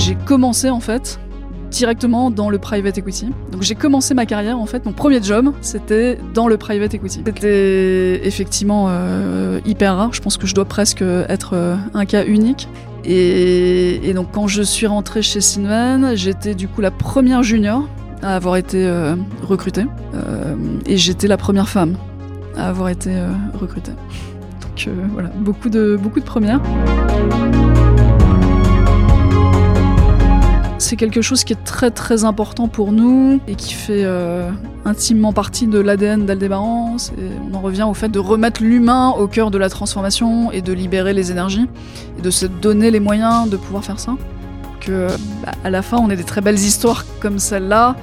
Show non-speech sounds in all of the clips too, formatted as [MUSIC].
J'ai commencé en fait directement dans le private equity. Donc j'ai commencé ma carrière en fait, mon premier job c'était dans le private equity. C'était effectivement euh, hyper rare, je pense que je dois presque être euh, un cas unique. Et, donc quand je suis rentrée chez Sinvan, j'étais du coup la première junior à avoir été euh, recrutée. et j'étais la première femme à avoir été recrutée. Donc voilà, beaucoup de, beaucoup de premières. C'est quelque chose qui est très très important pour nous et qui fait euh, intimement partie de l'ADN d'Aldébaran. On en revient au fait de remettre l'humain au cœur de la transformation et de libérer les énergies et de se donner les moyens de pouvoir faire ça. Que bah, à la fin, on ait des très belles histoires comme celle-là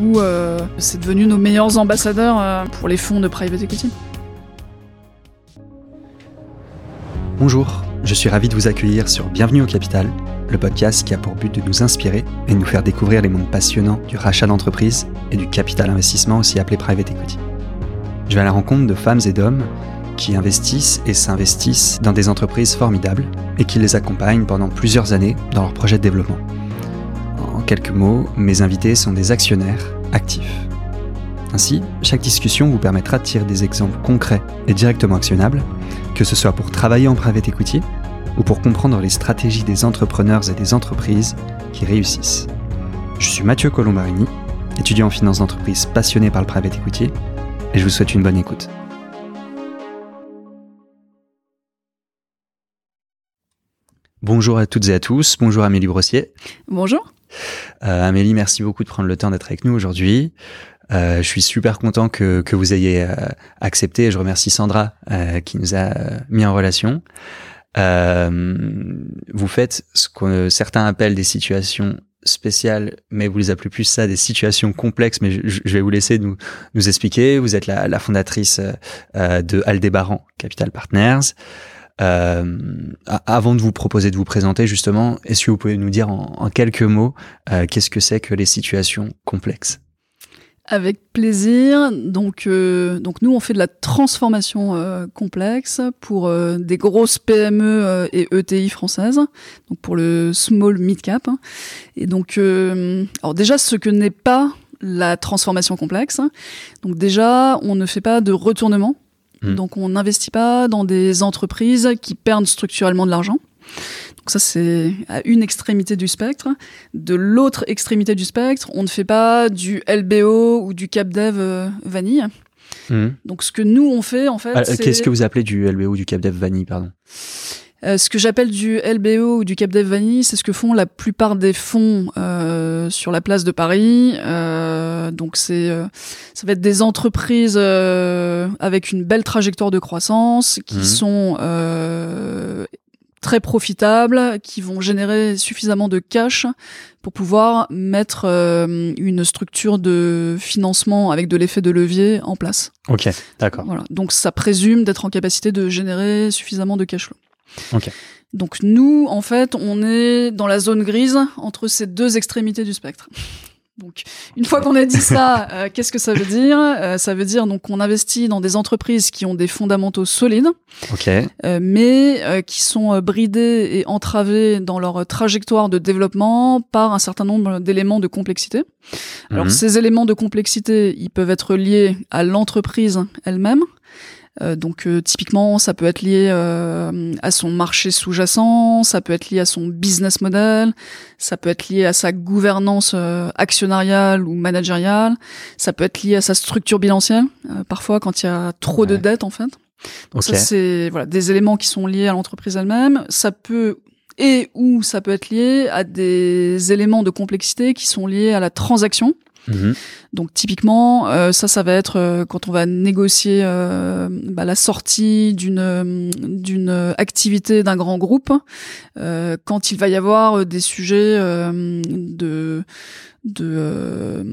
où euh, c'est devenu nos meilleurs ambassadeurs euh, pour les fonds de private equity. Bonjour, je suis ravi de vous accueillir sur Bienvenue au Capital, le podcast qui a pour but de nous inspirer et de nous faire découvrir les mondes passionnants du rachat d'entreprise et du capital investissement, aussi appelé private equity. Je vais à la rencontre de femmes et d'hommes qui investissent et s'investissent dans des entreprises formidables et qui les accompagnent pendant plusieurs années dans leurs projets de développement. En quelques mots, mes invités sont des actionnaires actifs. Ainsi, chaque discussion vous permettra de tirer des exemples concrets et directement actionnables, que ce soit pour travailler en private equity ou pour comprendre les stratégies des entrepreneurs et des entreprises qui réussissent. Je suis Mathieu Colombarini, étudiant en finance d'entreprise passionné par le private equity, et je vous souhaite une bonne écoute. Bonjour à toutes et à tous, bonjour Amélie Brossier. Bonjour. Euh, Amélie, merci beaucoup de prendre le temps d'être avec nous aujourd'hui. Euh, je suis super content que, que vous ayez euh, accepté et je remercie Sandra qui nous a mis en relation. Euh, vous faites ce que certains appellent des situations spéciales, mais vous les appelez plus ça des situations complexes. Mais je, vais vous laisser nous, expliquer. Vous êtes la, fondatrice euh, de Aldébaran Capital Partners. Euh, avant de vous proposer de vous présenter, justement, est-ce que vous pouvez nous dire en, quelques mots euh, qu'est-ce que c'est que les situations complexes? Avec plaisir. Donc, euh, donc nous, on fait de la transformation euh, complexe pour euh, des grosses PME et ETI françaises, donc pour le small mid cap. Et donc, alors déjà, ce que n'est pas la transformation complexe. Donc déjà, on ne fait pas de retournement. Mmh. Donc on n'investit pas dans des entreprises qui perdent structurellement de l'argent. Donc ça, c'est à une extrémité du spectre. De l'autre extrémité du spectre, on ne fait pas du LBO ou du CapDev euh, vanille. Hmm. Donc ce que nous on fait en fait, ah, qu'est-ce que vous appelez du LBO ou du CapDev vanille, pardon euh, ce que j'appelle du LBO ou du CapDev Vanille, c'est ce que font la plupart des fonds euh, sur la place de Paris. Euh, donc c'est, ça va être des entreprises avec une belle trajectoire de croissance qui hmm. sont très profitables, qui vont générer suffisamment de cash pour pouvoir mettre euh, une structure de financement avec de l'effet de levier en place. Ok, d'accord. Voilà. Donc ça présume d'être en capacité de générer suffisamment de cash flow. Ok. Donc nous, en fait, on est dans la zone grise entre ces deux extrémités du spectre. Donc, une fois qu'on a dit ça, euh, qu'est-ce que ça veut dire? Euh, Ça veut dire donc qu'on investit dans des entreprises qui ont des fondamentaux solides, okay. euh, mais qui sont bridées et entravées dans leur trajectoire de développement par un certain nombre d'éléments de complexité. Alors, mhm. ces éléments de complexité, ils peuvent être liés à l'entreprise elle-même, donc euh, typiquement, ça peut être lié euh, à son marché sous-jacent, ça peut être lié à son business model, ça peut être lié à sa gouvernance actionnariale ou managériale, ça peut être lié à sa structure bilancielle. parfois, quand il y a trop de dettes, en fait. Donc ça, c'est voilà des éléments qui sont liés à l'entreprise elle-même. Ça peut et ou ça peut être lié à des éléments de complexité qui sont liés à la transaction. Mhm. Donc typiquement, euh, ça, ça va être euh, quand on va négocier euh, bah, la sortie d'une d'une activité d'un grand groupe, quand il va y avoir des sujets de de,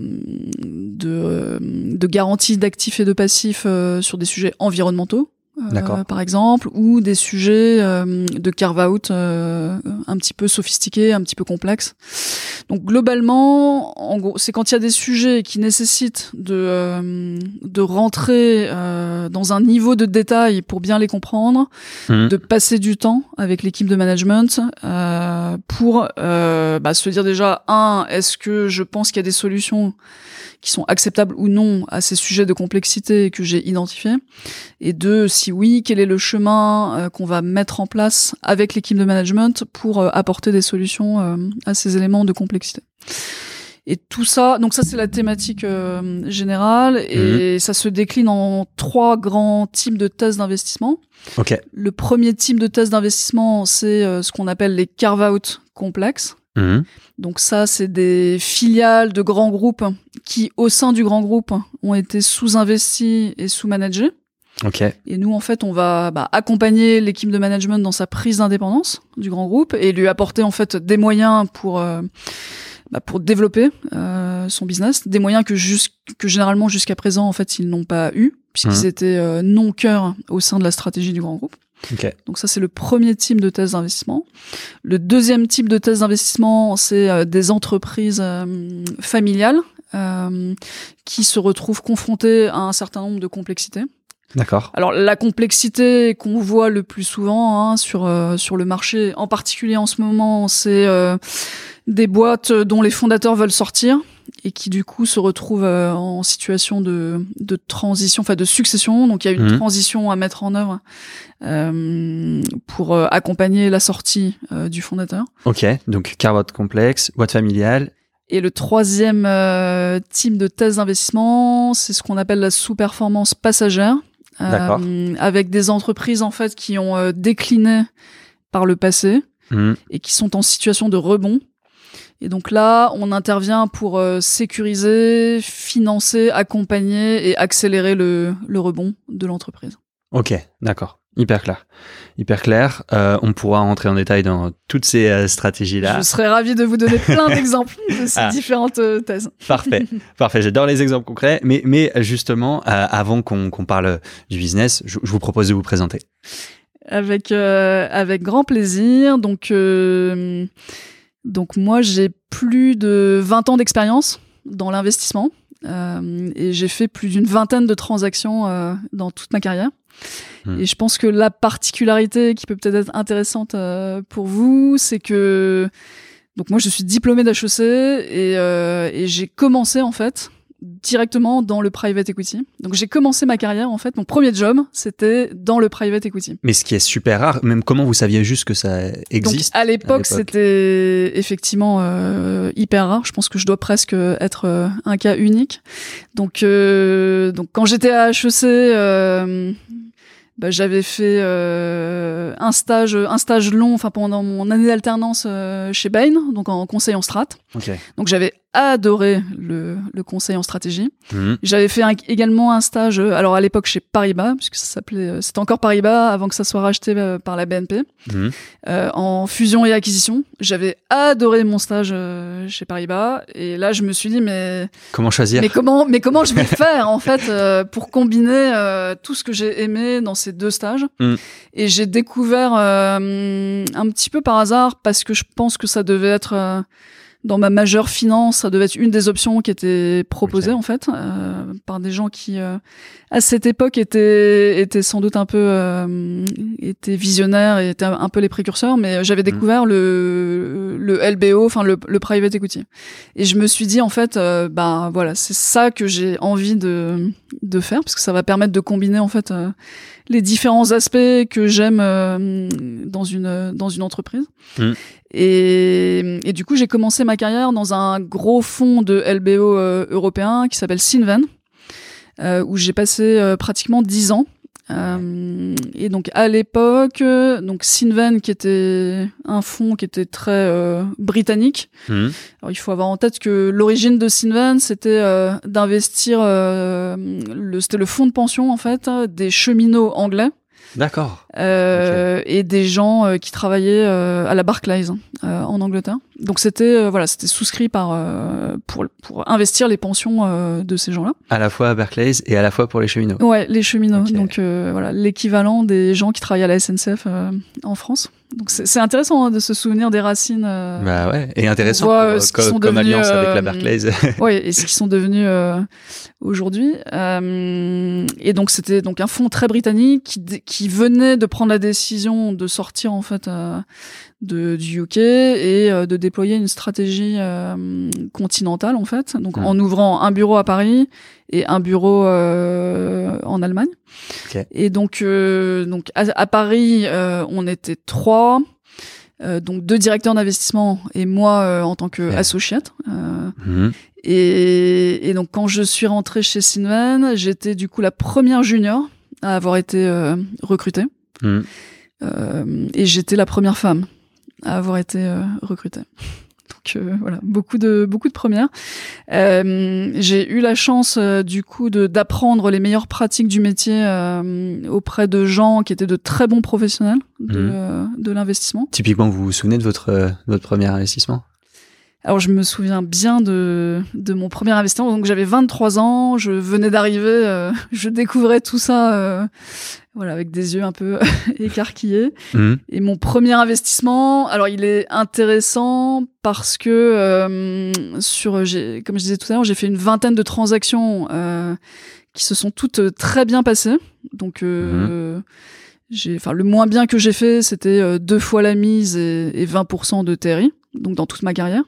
de, de garantie d'actifs et de passifs sur des sujets environnementaux. Euh, par exemple, ou des sujets euh, de carve-out euh, un petit peu sophistiqués, un petit peu complexes. Donc globalement, en gros, c'est quand il y a des sujets qui nécessitent de de rentrer dans un niveau de détail pour bien les comprendre, mmh. de passer du temps avec l'équipe de management pour euh, bah, se dire déjà un, est-ce que je pense qu'il y a des solutions qui sont acceptables ou non à ces sujets de complexité que j'ai identifiés Et deux, si oui, quel est le chemin euh, qu'on va mettre en place avec l'équipe de management pour euh, apporter des solutions euh, à ces éléments de complexité et tout ça, donc ça c'est la thématique générale et mhm. ça se décline en trois grands types de thèses d'investissement. Okay. Le premier type de thèse d'investissement, c'est ce qu'on appelle les carve-out complexes. Mhm. Donc ça, c'est des filiales de grands groupes qui, au sein du grand groupe, ont été sous-investis et sous-managés. Okay. Et nous, en fait, on va bah, accompagner l'équipe de management dans sa prise d'indépendance du grand groupe et lui apporter en fait des moyens pour euh, bah, pour développer euh, son business, des moyens que, que généralement jusqu'à présent, en fait, ils n'ont pas eu puisqu'ils mhm. étaient euh, non cœur au sein de la stratégie du grand groupe. Donc ça, c'est le premier type de thèse d'investissement. Le deuxième type de thèse d'investissement, c'est euh, des entreprises euh, familiales euh, qui se retrouvent confrontées à un certain nombre de complexités. D'accord. Alors la complexité qu'on voit le plus souvent hein, sur sur le marché, en particulier en ce moment, c'est des boîtes dont les fondateurs veulent sortir et qui du coup se retrouvent euh, en situation de, de transition, enfin de succession. Donc il y a une mhm. transition à mettre en œuvre euh, pour euh, accompagner la sortie euh, du fondateur. Ok, donc carvote complexe, boîte familiale. Et le troisième type de thèse d'investissement, c'est ce qu'on appelle la sous-performance passagère, avec des entreprises en fait qui ont décliné par le passé mhm. et qui sont en situation de rebond et donc là, on intervient pour euh, sécuriser, financer, accompagner et accélérer le, le rebond de l'entreprise. Ok, d'accord. Hyper clair. Hyper clair. Euh, on pourra rentrer en détail dans toutes ces euh, stratégies-là. Je serais ravi de vous donner plein [LAUGHS] d'exemples de ces ah. différentes thèses. Parfait. [LAUGHS] Parfait. J'adore les exemples concrets. Mais, mais justement, avant qu'on parle du business, je, je, vous propose de vous présenter. Avec, avec grand plaisir. Donc, donc moi, j'ai plus de 20 ans d'expérience dans l'investissement euh, et j'ai fait plus d'une vingtaine de transactions euh, dans toute ma carrière. Hmm. Et je pense que la particularité qui peut peut-être être intéressante euh, pour vous, c'est que donc moi je suis diplômée d'HEC et, et j'ai commencé en fait directement dans le private equity. Donc j'ai commencé ma carrière en fait, mon premier job, c'était dans le private equity. Mais ce qui est super rare, même comment vous saviez juste que ça existe Donc, À l'époque, c'était effectivement euh, hyper rare. Je pense que je dois presque être euh, un cas unique. Donc euh, donc quand j'étais à HEC, bah, j'avais fait euh, un stage un stage long enfin pendant mon année d'alternance euh, chez Bain donc en conseil en strat donc j'avais adoré le, le, conseil en stratégie mhm. j'avais fait également un stage alors à l'époque chez Paribas puisque ça s'appelait euh, c'était encore Paribas avant que ça soit racheté par la BNP mhm. en fusion et acquisition j'avais adoré mon stage chez Paribas et là je me suis dit mais comment choisir? mais comment mais comment je vais faire en fait pour combiner tout ce que j'ai aimé dans ces deux stages? Mm. Et j'ai découvert euh, un petit peu par hasard, parce que je pense que ça devait être euh, dans ma majeure finance, ça devait être une des options qui était proposée en fait euh, par des gens qui à cette époque étaient étaient sans doute un peu étaient visionnaires et étaient un peu les précurseurs, mais j'avais mm. découvert le le LBO, enfin le, le private equity, et je me suis dit en fait, bah voilà, c'est ça que j'ai envie de de faire parce que ça va permettre de combiner en fait les différents aspects que j'aime euh, dans une dans une entreprise. Mm. Et, et, du coup, j'ai commencé ma carrière dans un gros fonds de LBO euh, européen qui s'appelle Sinven, euh, où j'ai passé pratiquement dix ans. Euh, et donc à l'époque, donc Sinven qui était un fonds qui était très euh, britannique. Mmh. Alors il faut avoir en tête que l'origine de Sinven c'était euh, d'investir, le, c'était le fonds de pension en fait des cheminots anglais. D'accord. Euh, et des gens euh, qui travaillaient euh, à la Barclays hein, en Angleterre. Donc c'était voilà, c'était souscrit par pour pour investir les pensions de ces gens-là. À la fois à Barclays et à la fois pour les cheminots. Ouais, les cheminots. Donc voilà, l'équivalent des gens qui travaillent à la SNCF en France. Donc c'est intéressant hein, de se souvenir des racines. bah ouais, et intéressant pour, comme alliance avec la Barclays. [LAUGHS] ouais, et ce qu'ils sont devenus aujourd'hui. et donc c'était donc un fonds très britannique qui, qui venait de prendre la décision de sortir en fait euh, de, du UK et euh, de déployer une stratégie euh, continentale en fait, donc Mm. en ouvrant un bureau à Paris et un bureau en Allemagne. Ok. Et donc donc à, à Paris, on était trois. euh, donc deux directeurs d'investissement et moi euh, en tant que Ouais. associate. Euh, Mhm. et, et donc quand je suis rentrée chez Sinven, j'étais du coup la première junior à avoir été recrutée. Mhm. Euh, et j'étais la première femme à avoir été euh, recrutée. Donc euh, voilà, beaucoup de beaucoup de premières. J'ai eu la chance du coup d'apprendre les meilleures pratiques du métier auprès de gens qui étaient de très bons professionnels de, de l'investissement. Typiquement, vous vous souvenez de votre, votre premier investissement? Alors je me souviens bien de, de mon premier investissement. Donc j'avais 23 ans, je venais d'arriver, euh, [LAUGHS] je découvrais tout ça euh, voilà, avec des yeux un peu [LAUGHS] écarquillés. Mhm. Et mon premier investissement, alors il est intéressant parce que euh, sur, comme je disais tout à l'heure, j'ai fait une vingtaine de transactions euh, qui se sont toutes euh, très bien passées. Donc euh, j'ai, enfin le moins bien que j'ai fait, c'était deux fois la mise et, et 20% de TRI. Donc dans toute ma carrière.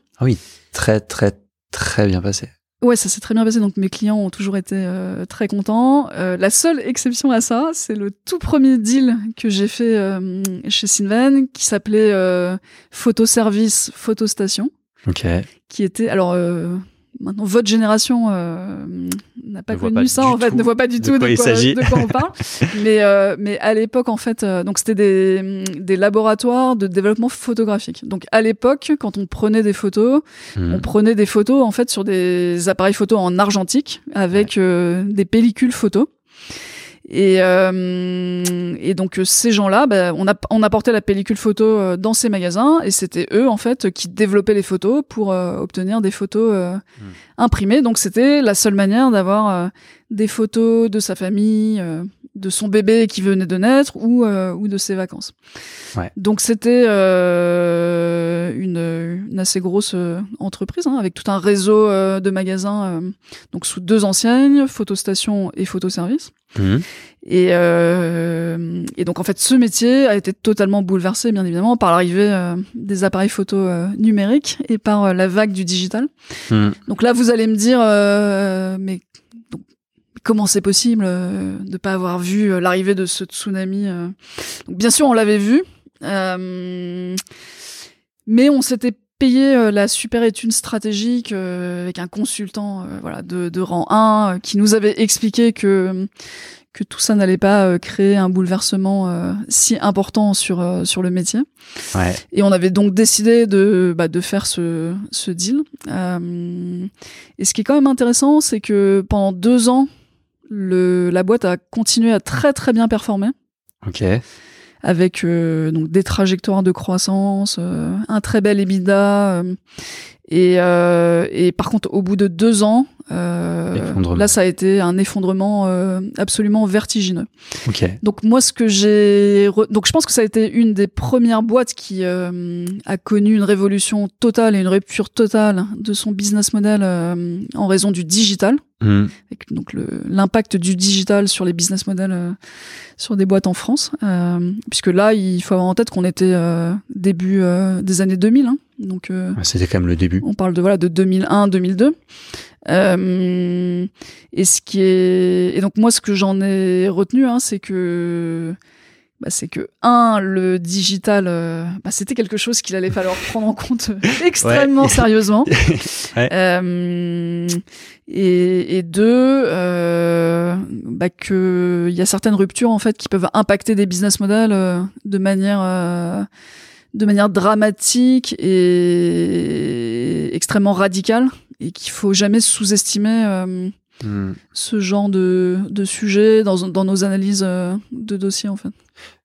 Très, très, très bien passé. Ouais, ça s'est très bien passé. Donc mes clients ont toujours été euh, très contents. Euh, la seule exception à ça, c'est le tout premier deal que j'ai fait euh, chez Sinven, qui s'appelait euh, Photoservice Photostation, Ok. qui était alors euh, maintenant votre génération euh, n'a pas connu pas ça en fait, ne voit pas du de tout quoi de il quoi, s'agit. de quoi on parle. [LAUGHS] mais euh, mais à l'époque en fait, euh, donc c'était des des laboratoires de développement photographique. Donc à l'époque, quand on prenait des photos Mhm. on prenait des photos en fait sur des appareils photo en argentique avec euh, des pellicules photo. Et, euh, et donc euh, ces gens-là, bah, on, a, on apportait la pellicule photo euh, dans ces magasins et c'était eux en fait qui développaient les photos pour euh, obtenir des photos euh, imprimées. Donc c'était la seule manière d'avoir des photos de sa famille, de son bébé qui venait de naître ou, euh, ou de ses vacances. Ouais. Donc c'était euh, une, une assez grosse euh, entreprise hein, avec tout un réseau euh, de magasins euh, donc sous deux enseignes, photostation et photoservice. Mhm. Et, euh, et donc en fait ce métier a été totalement bouleversé bien évidemment par l'arrivée des appareils photo numériques et par la vague du digital. Mhm. Donc là vous allez me dire euh, mais comment c'est possible euh, de pas avoir vu euh, l'arrivée de ce tsunami euh. Donc bien sûr on l'avait vu, mais on s'était payé la super étude stratégique avec un consultant voilà de, de rang 1 euh, qui nous avait expliqué que que tout ça n'allait pas créer un bouleversement euh, si important sur euh, sur le métier. Ouais. Et on avait donc décidé de, bah, de faire ce, ce deal. Euh, et ce qui est quand même intéressant, c'est que pendant deux ans, le, la boîte a continué à très très bien performer, Ok. avec euh, donc des trajectoires de croissance, euh, un très bel EBITDA. euh, et, euh, et par contre, au bout de deux ans, euh, là, ça a été un effondrement euh, absolument vertigineux. Ok. Donc moi, ce que j'ai, re- donc je pense que ça a été une des premières boîtes qui euh, a connu une révolution totale et une rupture totale de son business model euh, en raison du digital. Avec donc l'impact du digital sur les business models euh, sur des boîtes en France. Euh, puisque là, il faut avoir en tête qu'on était euh, début euh, des années 2000. hein. donc euh, Ouais, C'était quand même le début. on parle de voilà de 2001 2002 euh, et ce qui est et donc moi ce que j'en ai retenu hein, c'est que bah, c'est que un le digital euh, bah, c'était quelque chose qu'il allait falloir prendre en compte [LAUGHS] extrêmement [LAUGHS] Ouais. sérieusement Ouais. Euh, et, et deux euh, bah, que il y a certaines ruptures en fait qui peuvent impacter des business models euh, de manière euh, de manière dramatique et extrêmement radicale et qu'il faut jamais sous-estimer Mhm. ce genre de, de sujet dans, dans nos analyses euh, de dossiers en fait.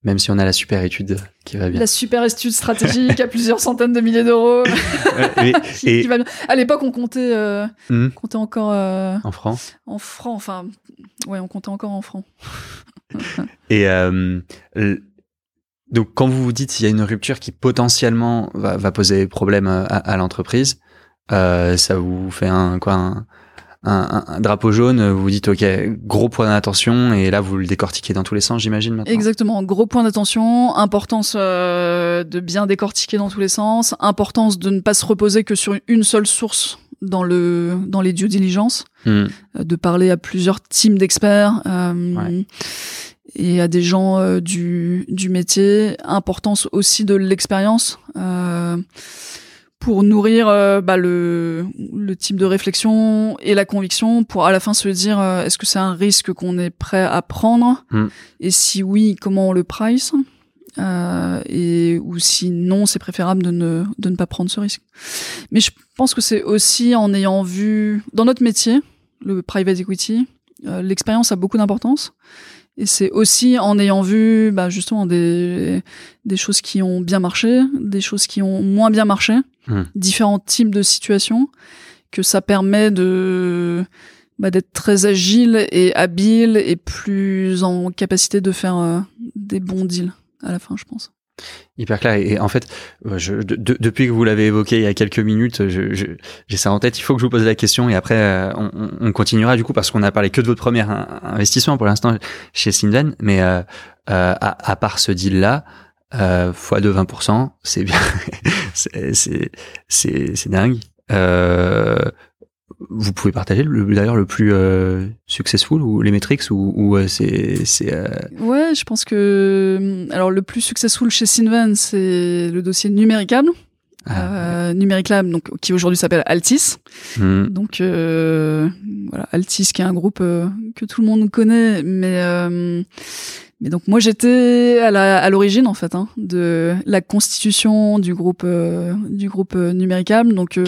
Même si on a la super étude qui va bien. La super étude stratégique à plusieurs centaines de milliers d'euros. [LAUGHS] [LAUGHS] Qui- et qui va bien. À l'époque, on comptait, euh, Mhm. comptait encore euh, en France. en francs. Enfin, ouais, on comptait encore en francs. [LAUGHS] Et euh, donc, quand vous vous dites qu'il y a une rupture qui potentiellement va, va poser problème à, à l'entreprise, ça vous fait un quoi un, un, drapeau jaune, vous vous dites ok, gros point d'attention, et là vous le décortiquez dans tous les sens, j'imagine. Maintenant. Exactement, gros point d'attention, importance euh, de bien décortiquer dans tous les sens, importance de ne pas se reposer que sur une seule source dans le dans les due diligence, hmm. euh, de parler à plusieurs teams d'experts. Euh, et à des gens euh, du, du métier. Importance aussi de l'expérience euh, pour nourrir euh, bah, le, le type de réflexion et la conviction pour à la fin se dire euh, est-ce que c'est un risque qu'on est prêt à prendre hmm. et si oui comment on le price euh, et ou si non c'est préférable de ne de ne pas prendre ce risque mais je pense que c'est aussi en ayant vu dans notre métier le private equity l'expérience a beaucoup d'importance et c'est aussi en ayant vu bah, justement des, des choses qui ont bien marché, des choses qui ont moins bien marché, hmm. différents types de situations, que ça permet de bah, d'être très agile et habile et plus en capacité de faire euh, des bons deals à la fin, je pense. Hyper clair. Et, en fait, euh, je, depuis que vous l'avez évoqué il y a quelques minutes, j'ai ça en tête. Il faut que je vous pose la question et après euh, on, on, continuera du coup parce qu'on a parlé que de votre premier investissement pour l'instant chez Sinven. Mais euh, à, à, part ce deal-là, euh, fois de 20%, c'est bien, [LAUGHS] c'est c'est dingue. Euh, vous pouvez partager le d'ailleurs le plus euh, successful ou les metrics ou, ou euh, c'est c'est euh, ouais je pense que alors le plus successful chez Sinvan c'est le dossier numéricable. Ah, euh, Numéricable donc qui aujourd'hui s'appelle Altis. Hmm. donc voilà Altis qui est un groupe que tout le monde connaît mais mais donc moi j'étais à la à l'origine en fait hein, de la constitution du groupe du groupe Numéricable. Donc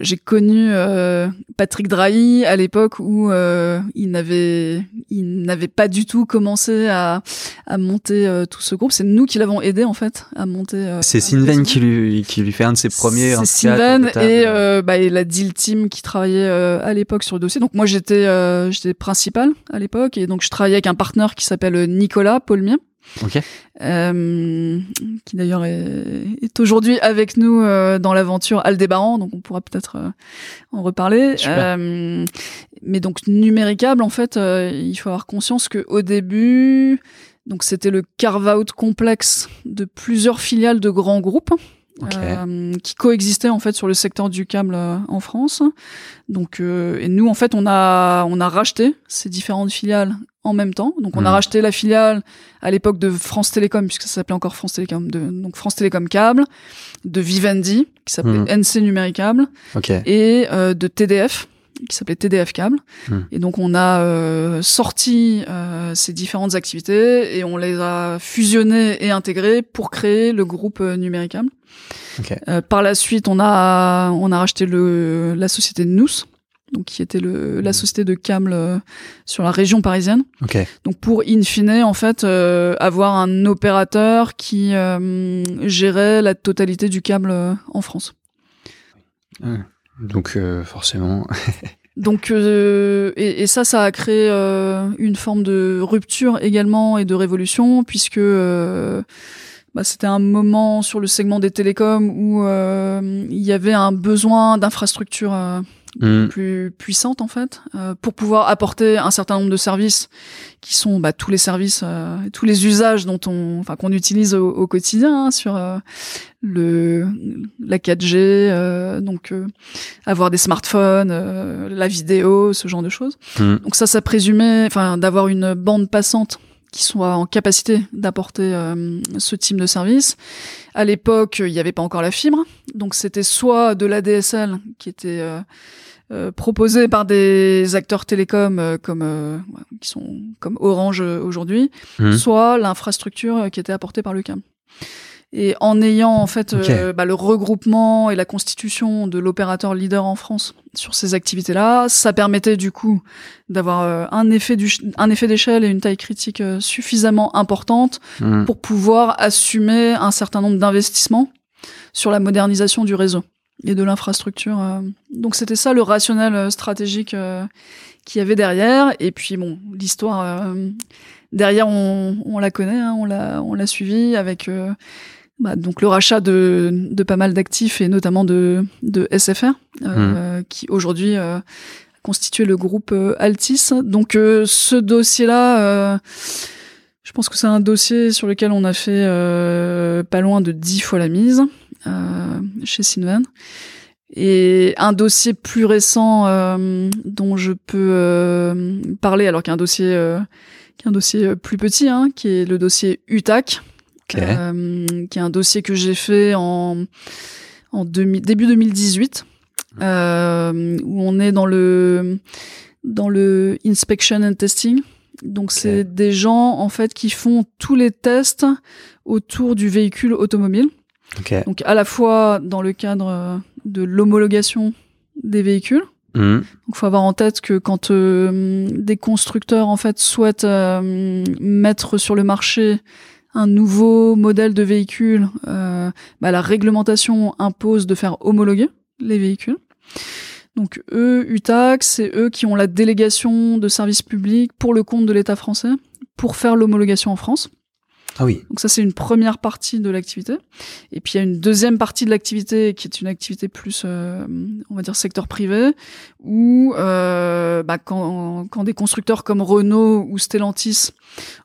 j'ai connu euh, Patrick Drahi à l'époque où euh, il n'avait il n'avait pas du tout commencé à, à monter euh, tout ce groupe. C'est nous qui l'avons aidé en fait à monter. c'est Sinven qui lui qui lui fait un de ses premiers. C'est Sinven et, bah, et la deal team qui travaillait à l'époque sur le dossier. Donc moi j'étais j'étais principal à l'époque et donc je travaillais avec un partenaire qui s'appelle Nicolas Paulmier. Okay. Euh, qui d'ailleurs est, est aujourd'hui avec nous euh, dans l'aventure Aldébaran, donc on pourra peut-être euh, en reparler. Euh, mais donc numéricable, en fait, euh, il faut avoir conscience que au début, donc c'était le carve-out complexe de plusieurs filiales de grands groupes. Euh, qui coexistaient en fait sur le secteur du câble en France. Donc et nous en fait on a on a racheté ces différentes filiales en même temps. Donc on a hmm. racheté la filiale à l'époque de France Télécom, puisque ça s'appelait encore France Télécom, de, donc France Télécom Câble, de Vivendi, qui s'appelait hmm. NC Numéricable, et euh, de TDF, qui s'appelait TDF Câble. Hmm. Et donc on a euh, sorti euh, ces différentes activités et on les a fusionnées et intégrées pour créer le groupe Numéricable. par la suite, on a on a racheté le la société Nous donc qui était le, la mmh. société de câbles euh, sur la région parisienne. Donc pour in fine en fait euh, avoir un opérateur qui euh, gérait la totalité du câble en France. Donc forcément. [LAUGHS] Donc et, et, ça, ça a créé une forme de rupture également et de révolution puisque bah, c'était un moment sur le segment des télécoms où il y avait un besoin d'infrastructures Mm. plus puissante en fait euh, pour pouvoir apporter un certain nombre de services qui sont bah, tous les services euh, tous les usages dont on enfin qu'on utilise au, quotidien hein, sur euh, le la 4G donc avoir des smartphones la vidéo ce genre de choses mm. donc ça ça présumait enfin d'avoir une bande passante qui soit en capacité d'apporter ce type de service. À l'époque, il n'y avait pas encore la fibre, donc c'était soit de l'ADSL qui était euh, proposés par des acteurs télécoms euh, comme euh, qui sont comme Orange aujourd'hui, mmh. soit l'infrastructure qui était apportée par le CAM. Et en ayant en fait bah, le regroupement et la constitution de l'opérateur leader en France sur ces activités-là, ça permettait du coup d'avoir un effet du, un effet d'échelle et une taille critique suffisamment importante mmh. pour pouvoir assumer un certain nombre d'investissements sur la modernisation du réseau et de l'infrastructure. Euh. Donc c'était ça le rationnel euh, stratégique euh, qu'il y avait derrière. Et puis bon, l'histoire derrière, on, on, la connaît, hein, on l'a on l'a suivi avec bah, donc le rachat de, de pas mal d'actifs et notamment de, de SFR, mmh. qui aujourd'hui constitué le groupe Altis. Donc ce dossier-là, je pense que c'est un dossier sur lequel on a fait pas loin de dix fois la mise chez Sinvan. Et un dossier plus récent dont je peux parler, alors qu'un dossier, qu'un dossier plus petit, hein, qui est le dossier UTAC, euh, qui est un dossier que j'ai fait en, en début 2018, euh, où on est dans le dans le inspection and testing. Donc c'est des gens en fait qui font tous les tests autour du véhicule automobile. Donc à la fois dans le cadre de l'homologation des véhicules. Mmh. Donc faut avoir en tête que quand euh, des constructeurs en fait souhaitent mettre sur le marché un nouveau modèle de véhicule, euh, bah, la réglementation impose de faire homologuer les véhicules. Donc eux, UTAX, c'est eux qui ont la délégation de service public pour le compte de l'État français pour faire l'homologation en France. Ah oui. Donc ça c'est une première partie de l'activité. Et puis il y a une deuxième partie de l'activité qui est une activité plus, euh, on va dire secteur privé, où euh, bah, quand, quand des constructeurs comme Renault ou Stellantis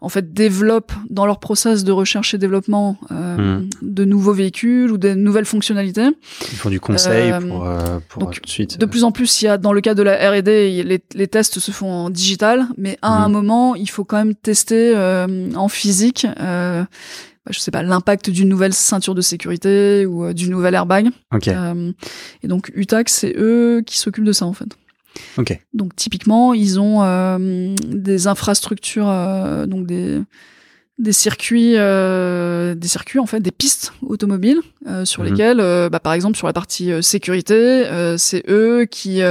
en fait développent dans leur process de recherche et développement euh, hmm. de nouveaux véhicules ou de nouvelles fonctionnalités. Ils font du conseil euh, pour, euh, pour donc, tout de suite. De plus en plus, il y a dans le cas de la R&D, les, les, tests se font en digital, mais à un hmm. moment, il faut quand même tester en physique. Euh, bah, je sais pas l'impact d'une nouvelle ceinture de sécurité ou euh, du nouvel airbag. Euh, et donc UTAC, c'est eux qui s'occupent de ça en fait. Okay. Donc typiquement, ils ont des infrastructures, donc des des circuits, des circuits en fait, des pistes automobiles sur mhm. lesquelles, bah, par exemple sur la partie sécurité, c'est eux qui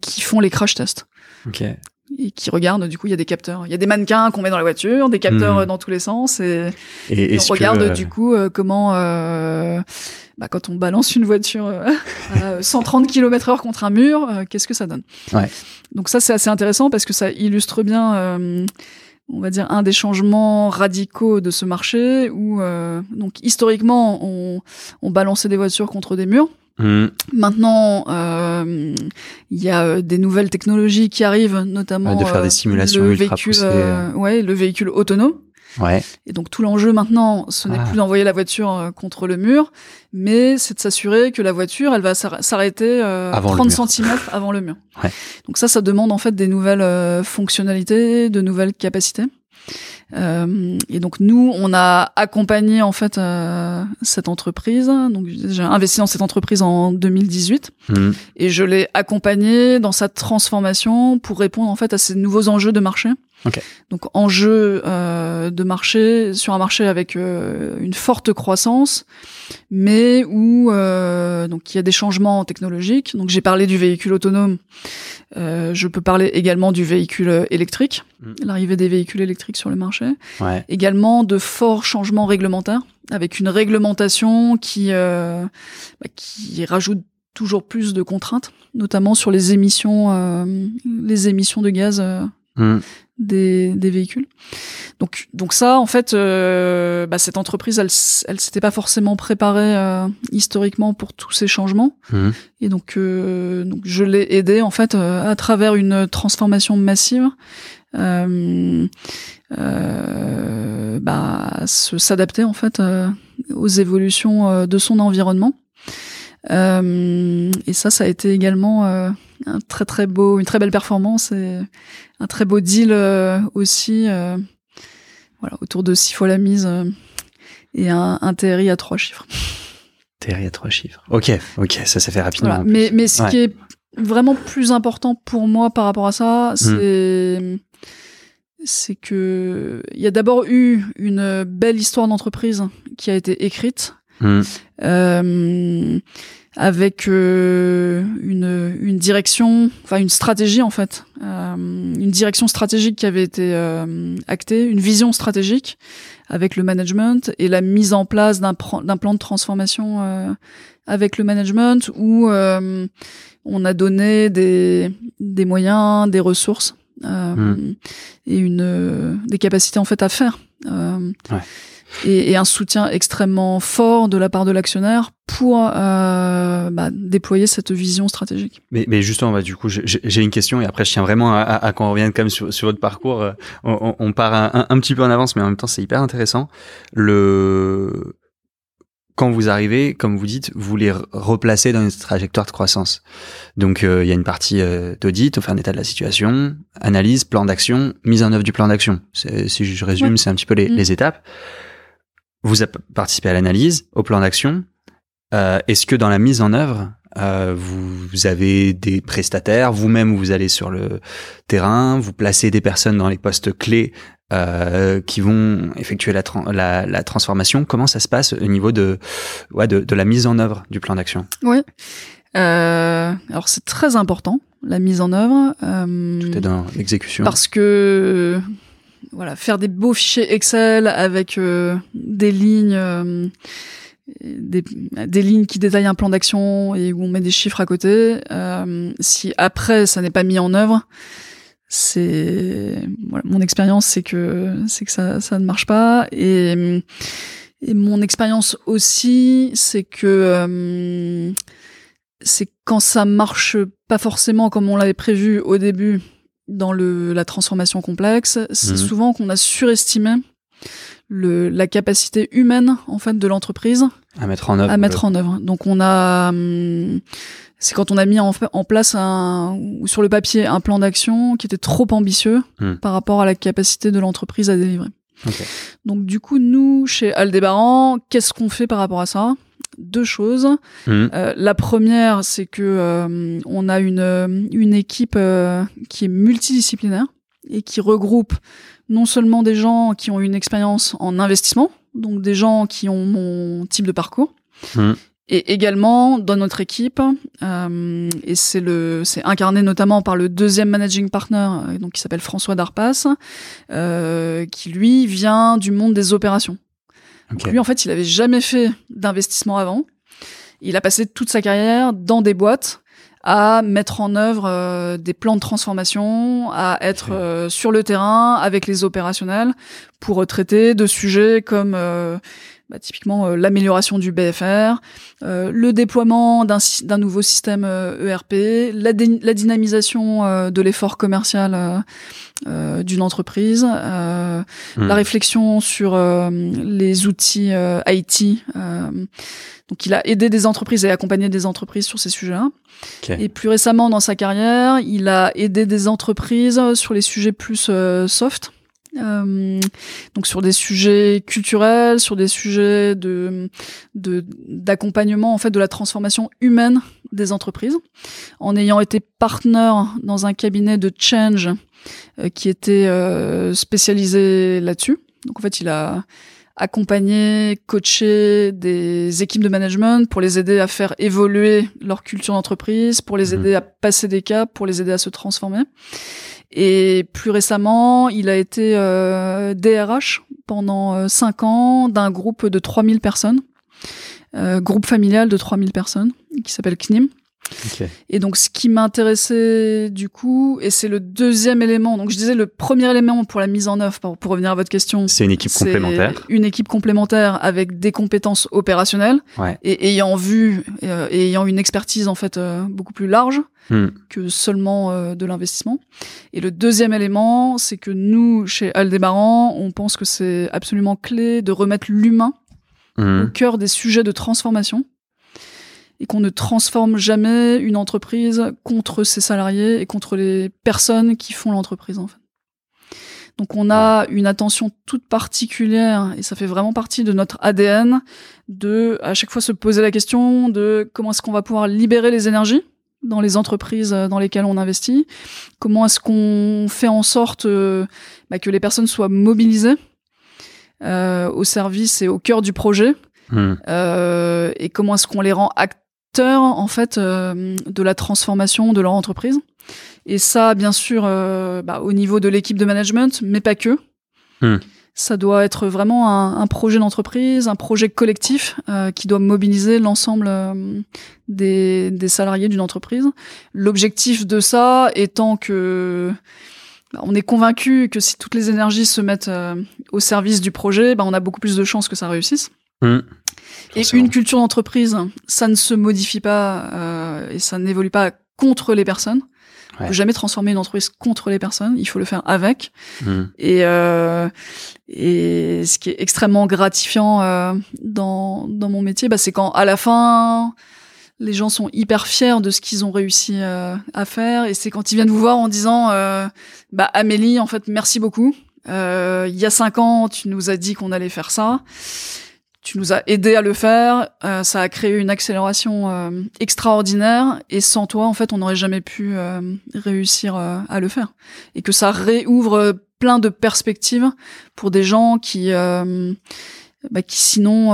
qui font les crash tests. Okay et qui regardent. Du coup, il y a des capteurs. Il y a des mannequins qu'on met dans la voiture, des capteurs hmm. dans tous les sens, et, et, on regarde euh, du coup euh, comment, euh, bah, quand on balance une voiture à [LAUGHS] 130 km/h contre un mur, qu'est-ce que ça donne? Ouais. Donc ça, c'est assez intéressant parce que ça illustre bien. on va dire un des changements radicaux de ce marché où donc historiquement on, on balançait des voitures contre des murs Mm. Maintenant, euh, il y a euh, des nouvelles technologies qui arrivent, notamment de faire des euh, simulations le véhicule, ouais, le véhicule autonome. Ouais. Et donc tout l'enjeu maintenant, ce n'est ah. plus d'envoyer la voiture contre le mur, mais c'est de s'assurer que la voiture, elle va s'arrêter 30 cm [LAUGHS] avant le mur. Ouais. Donc ça, ça demande en fait des nouvelles fonctionnalités, de nouvelles capacités. Euh, et donc nous, on a accompagné en fait euh, cette entreprise. Donc j'ai investi dans cette entreprise en 2018 mmh. et je l'ai accompagné dans sa transformation pour répondre en fait à ces nouveaux enjeux de marché. Okay. Donc enjeux euh, de marché sur un marché avec euh, une forte croissance, mais où euh, donc il y a des changements technologiques. Donc j'ai parlé du véhicule autonome. Euh, je peux parler également du véhicule électrique, mm. l'arrivée des véhicules électriques sur le marché. Ouais. Également de forts changements réglementaires, avec une réglementation qui euh, bah, qui rajoute toujours plus de contraintes, notamment sur les émissions, euh, les émissions de gaz mm. Des, des, véhicules. Donc, donc ça, en fait, euh, bah, cette entreprise, elle, elle s'était pas forcément préparée euh, historiquement pour tous ces changements, mmh. et donc, euh, donc je l'ai aidé en fait euh, à travers une transformation massive. Euh, euh, bah, s'adapter en fait aux évolutions de son environnement. Et ça, ça a été également un très très beau, une très belle performance et un très beau deal aussi voilà, autour de six fois la mise euh, et un, un TRI à trois chiffres. TRI à trois chiffres. Ok, ok, ça s'est fait rapidement. Mais, mais ce qui est vraiment plus important pour moi par rapport à ça, hmm. c'est c'est que il y a d'abord eu une belle histoire d'entreprise qui a été écrite. Hmm. Euh, avec euh, une, une direction, enfin une stratégie en fait, euh, une direction stratégique qui avait été euh, actée, une vision stratégique avec le management et la mise en place d'un d'un plan de transformation euh, avec le management où euh, on a donné des, des moyens, des ressources hmm. et une des capacités en fait à faire. Ouais. Et, un soutien extrêmement fort de la part de l'actionnaire pour euh, bah, déployer cette vision stratégique. Mais, mais justement, bah, du coup, j'ai une question et après, je tiens vraiment à, à, qu'on revienne quand même sur, sur votre parcours. Euh, on, on part un, un, petit peu en avance, mais en même temps, c'est hyper intéressant. Le quand vous arrivez, comme vous dites, vous les replacez dans une trajectoire de croissance. Donc euh, il y a une partie euh, d'audit, on fait un état de la situation, analyse, plan d'action, mise en œuvre du plan d'action. Si je résume, c'est un petit peu les, mm. les étapes. Vous participez à l'analyse, au plan d'action. Euh, Est-ce que dans la mise en œuvre, euh, vous avez des prestataires, vous-même vous allez sur le terrain, vous placez des personnes dans les postes clés euh, qui vont effectuer la, la, la, transformation. Comment ça se passe au niveau de, ouais, de, de la mise en œuvre du plan d'action? Oui. Euh, alors c'est très important la mise en œuvre. Tout est dans l'exécution. Parce que voilà, faire des beaux fichiers Excel avec euh, des lignes, euh, des, des, lignes qui détaillent un plan d'action et où on met des chiffres à côté. Euh, si après ça n'est pas mis en œuvre, c'est voilà, mon expérience, c'est que c'est que ça, ça ne marche pas et, et mon expérience aussi, c'est que c'est quand ça marche pas forcément comme on l'avait prévu au début dans le, la transformation complexe, c'est mhm. souvent qu'on a surestimé le, la capacité humaine en fait de l'entreprise à mettre en œuvre. À mettre en œuvre. Donc on a, hum, c'est quand on a mis en, en place un, sur le papier un plan d'action qui était trop ambitieux hmm. par rapport à la capacité de l'entreprise à délivrer. Donc du coup, nous, chez Aldébaran, qu'est-ce qu'on fait par rapport à ça? Deux choses. Hmm. Euh, la première, c'est que euh, on a une, une équipe euh, qui est multidisciplinaire et qui regroupe non seulement des gens qui ont une expérience en investissement, donc des gens qui ont mon type de parcours, hmm. et également dans notre équipe, euh, et c'est le, c'est incarné notamment par le deuxième managing partner, euh, donc qui s'appelle François Darpas, euh, qui lui vient du monde des opérations. Lui en fait, il avait jamais fait d'investissement avant. Il a passé toute sa carrière dans des boîtes à mettre en œuvre euh, des plans de transformation, à être euh, sur le terrain avec les opérationnels pour traiter de sujets comme euh, bah, typiquement l'amélioration du BFR, le déploiement d'un nouveau système ERP, e la, la dynamisation de l'effort commercial d'une entreprise, mmh. la réflexion sur les outils IT. donc il a aidé des entreprises et accompagné des entreprises sur ces sujets-là. Et plus récemment dans sa carrière, il a aidé des entreprises sur les sujets plus euh, soft. Euh, donc sur des sujets culturels, sur des sujets de d'accompagnement en fait de la transformation humaine des entreprises, en ayant été partenaire dans un cabinet de change euh, qui était spécialisé là-dessus. Donc en fait, il a accompagner, coacher des équipes de management pour les aider à faire évoluer leur culture d'entreprise, pour les mhm. aider à passer des caps, pour les aider à se transformer. Et plus récemment, il a été euh, DRH pendant euh, cinq ans d'un groupe de 3000 personnes, euh, groupe familial de 3000 personnes, qui s'appelle CNIM. Et donc, ce qui m'intéressait du coup, et c'est le deuxième élément. Donc, je disais le premier élément pour la mise en œuvre, pour, pour revenir à votre question. C'est une équipe complémentaire. Une équipe complémentaire avec des compétences opérationnelles et ayant vu euh, et ayant une expertise en fait euh, beaucoup plus large hmm. que seulement euh, de l'investissement. Et le deuxième élément, c'est que nous, chez Aldébaran, on pense que c'est absolument clé de remettre l'humain hmm. au cœur des sujets de transformation et qu'on ne transforme jamais une entreprise contre ses salariés et contre les personnes qui font l'entreprise en fait. Donc on a une attention toute particulière et ça fait vraiment partie de notre ADN de à chaque fois se poser la question de comment est-ce qu'on va pouvoir libérer les énergies dans les entreprises dans lesquelles on investit, comment est-ce qu'on fait en sorte euh, bah, que les personnes soient mobilisées euh, au service et au cœur du projet, hmm. euh, et comment est-ce qu'on les rend acteurs en fait euh, de la transformation de leur entreprise. Et ça, bien sûr, euh, bah, au niveau de l'équipe de management, mais pas que. Hmm. Ça doit être vraiment un, projet d'entreprise, un projet collectif euh, qui doit mobiliser l'ensemble des, des, salariés d'une entreprise. L'objectif de ça étant que bah, on est convaincu que si toutes les énergies se mettent au service du projet, bah, on a beaucoup plus de chances que ça réussisse. Mmh. Et une culture d'entreprise, ça ne se modifie pas et ça n'évolue pas contre les personnes. On peut jamais transformer une entreprise contre les personnes. Il faut le faire avec. Mmh. Et euh, et ce qui est extrêmement gratifiant euh, dans dans mon métier, bah, c'est quand à la fin les gens sont hyper fiers de ce qu'ils ont réussi euh, à faire. Et c'est quand ils viennent vous voir en disant, euh, bah Amélie, en fait, merci beaucoup. Euh, il y a cinq ans, tu nous as dit qu'on allait faire ça tu nous as aidé à le faire, euh, ça a créé une accélération euh, extraordinaire. Et sans toi en fait on n'aurait jamais pu euh, réussir à le faire. Et que ça réouvre plein de perspectives pour des gens qui bah, qui sinon